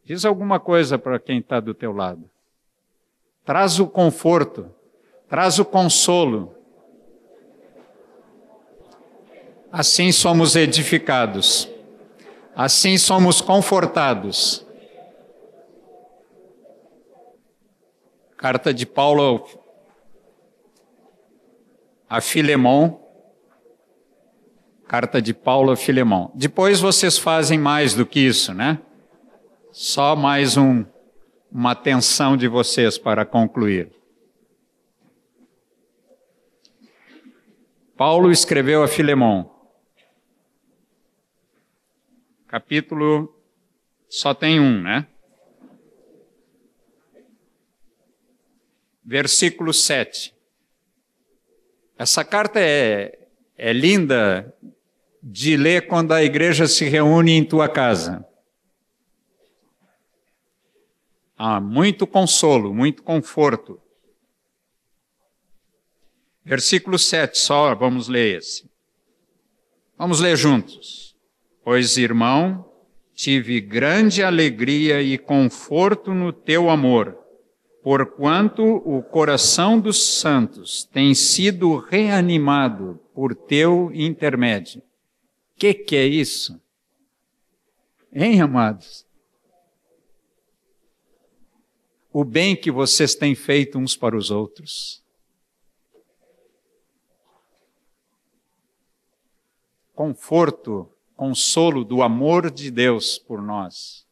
Diz alguma coisa para quem está do teu lado. Traz o conforto, traz o consolo. Assim somos edificados, assim somos confortados. Carta de Paulo a Filemão. Carta de Paulo a Filemão. Depois vocês fazem mais do que isso, né? Só mais um, uma atenção de vocês para concluir. Paulo escreveu a Filemão. Capítulo só tem um, né? Versículo 7. Essa carta é, é linda de ler quando a igreja se reúne em tua casa. Há muito consolo, muito conforto. Versículo 7, só vamos ler esse. Vamos ler juntos. Pois, irmão, tive grande alegria e conforto no teu amor, porquanto o coração dos santos tem sido reanimado por teu intermédio. Que que é isso? Hein, amados? o bem que vocês têm feito uns para os outros. Conforto, consolo do amor de Deus por nós,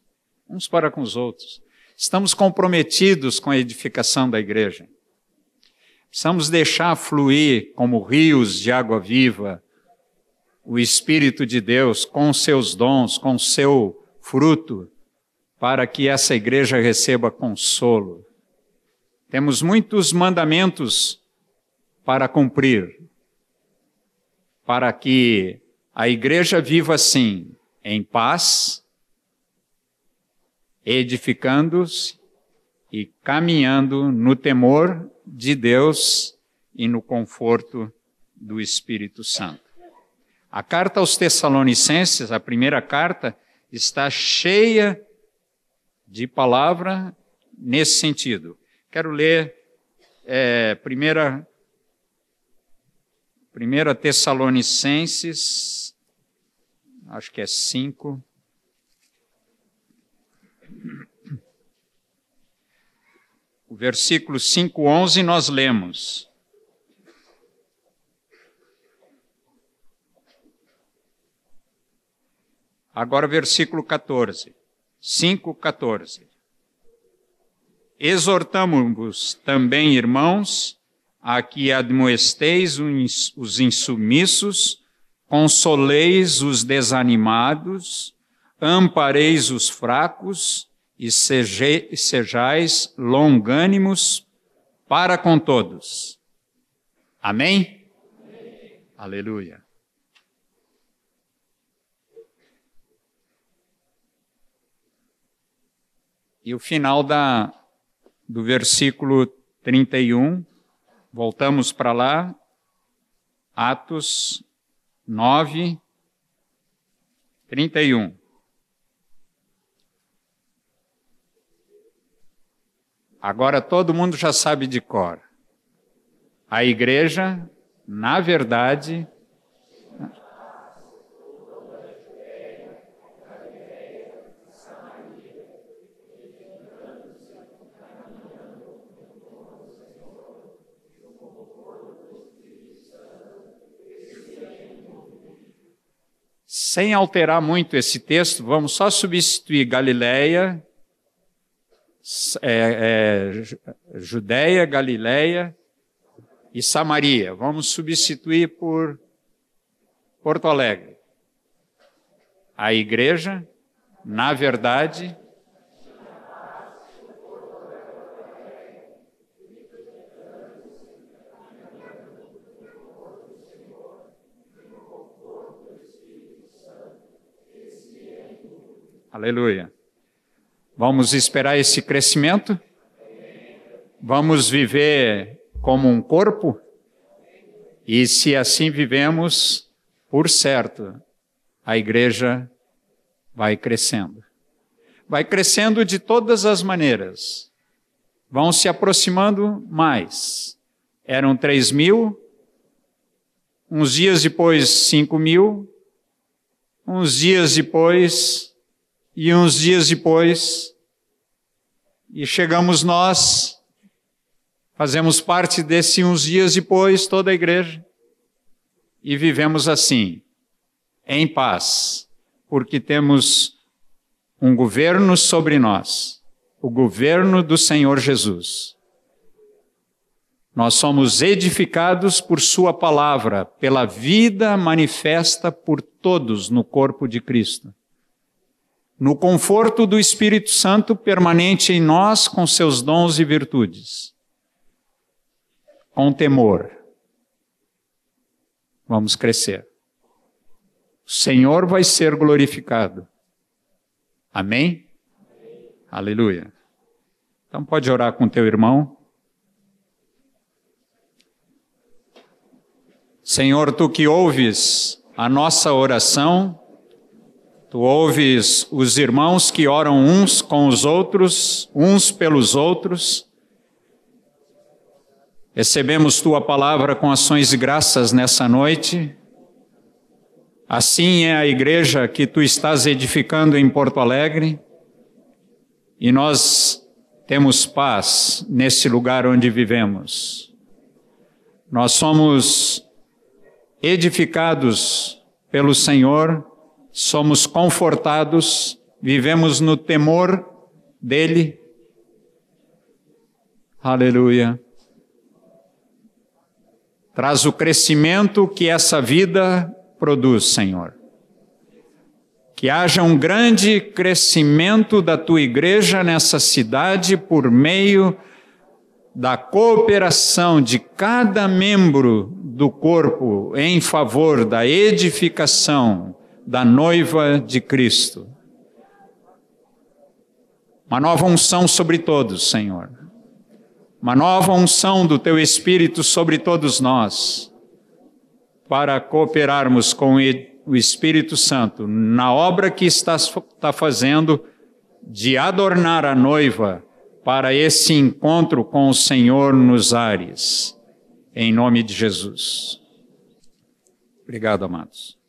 uns para com os outros. Estamos comprometidos com a edificação da igreja. Precisamos deixar fluir como rios de água viva o Espírito de Deus com seus dons, com seu fruto, para que essa igreja receba consolo. Temos muitos mandamentos para cumprir, para que a igreja viva assim, em paz, edificando-se e caminhando no temor de Deus e no conforto do Espírito Santo. A carta aos Tessalonicenses, a primeira carta, está cheia de palavra nesse sentido. Quero ler é, primeira, primeira Tessalonicenses, acho que é 5. Versículo 5, 11 nós lemos. Agora, versículo 14. 5,14. Exortamos-vos também, irmãos, a que admoesteis os insumissos, consoleis os desanimados, ampareis os fracos e sejais longânimos para com todos. Amém? Amém. Aleluia. E o final da, do versículo 31 Voltamos para lá, Atos 9, 31. Agora todo mundo já sabe de cor. A igreja, na verdade, sem alterar muito esse texto, vamos só substituir Galileia, é, é, Judéia, Galileia e Samaria. Vamos substituir por Porto Alegre. A igreja, na verdade, Aleluia. Vamos esperar esse crescimento? Vamos viver como um corpo? E se assim vivemos, por certo, a igreja vai crescendo. Vai crescendo de todas as maneiras. Vão se aproximando mais. Eram três mil, uns dias depois, cinco mil, uns dias depois, e uns dias depois, e chegamos nós, fazemos parte desse uns dias depois, toda a igreja, e vivemos assim, em paz, porque temos um governo sobre nós, o governo do Senhor Jesus. Nós somos edificados por Sua palavra, pela vida manifesta por todos no corpo de Cristo no conforto do Espírito Santo permanente em nós com seus dons e virtudes. Com temor. Vamos crescer. O Senhor vai ser glorificado. Amém? Amém? Aleluia. Então pode orar com teu irmão. Senhor, tu que ouves a nossa oração, Tu ouves os irmãos que oram uns com os outros, uns pelos outros. Recebemos tua palavra com ações de graças nessa noite. Assim é a igreja que tu estás edificando em Porto Alegre. E nós temos paz nesse lugar onde vivemos. Nós somos edificados pelo Senhor somos confortados, vivemos no temor dele. Aleluia. Traz o crescimento que essa vida produz, Senhor. Que haja um grande crescimento da tua igreja nessa cidade por meio da cooperação de cada membro do corpo em favor da edificação da noiva de Cristo. Uma nova unção sobre todos, Senhor. Uma nova unção do Teu Espírito sobre todos nós, para cooperarmos com o Espírito Santo na obra que estás está fazendo de adornar a noiva para esse encontro com o Senhor nos ares. Em nome de Jesus. Obrigado, amados.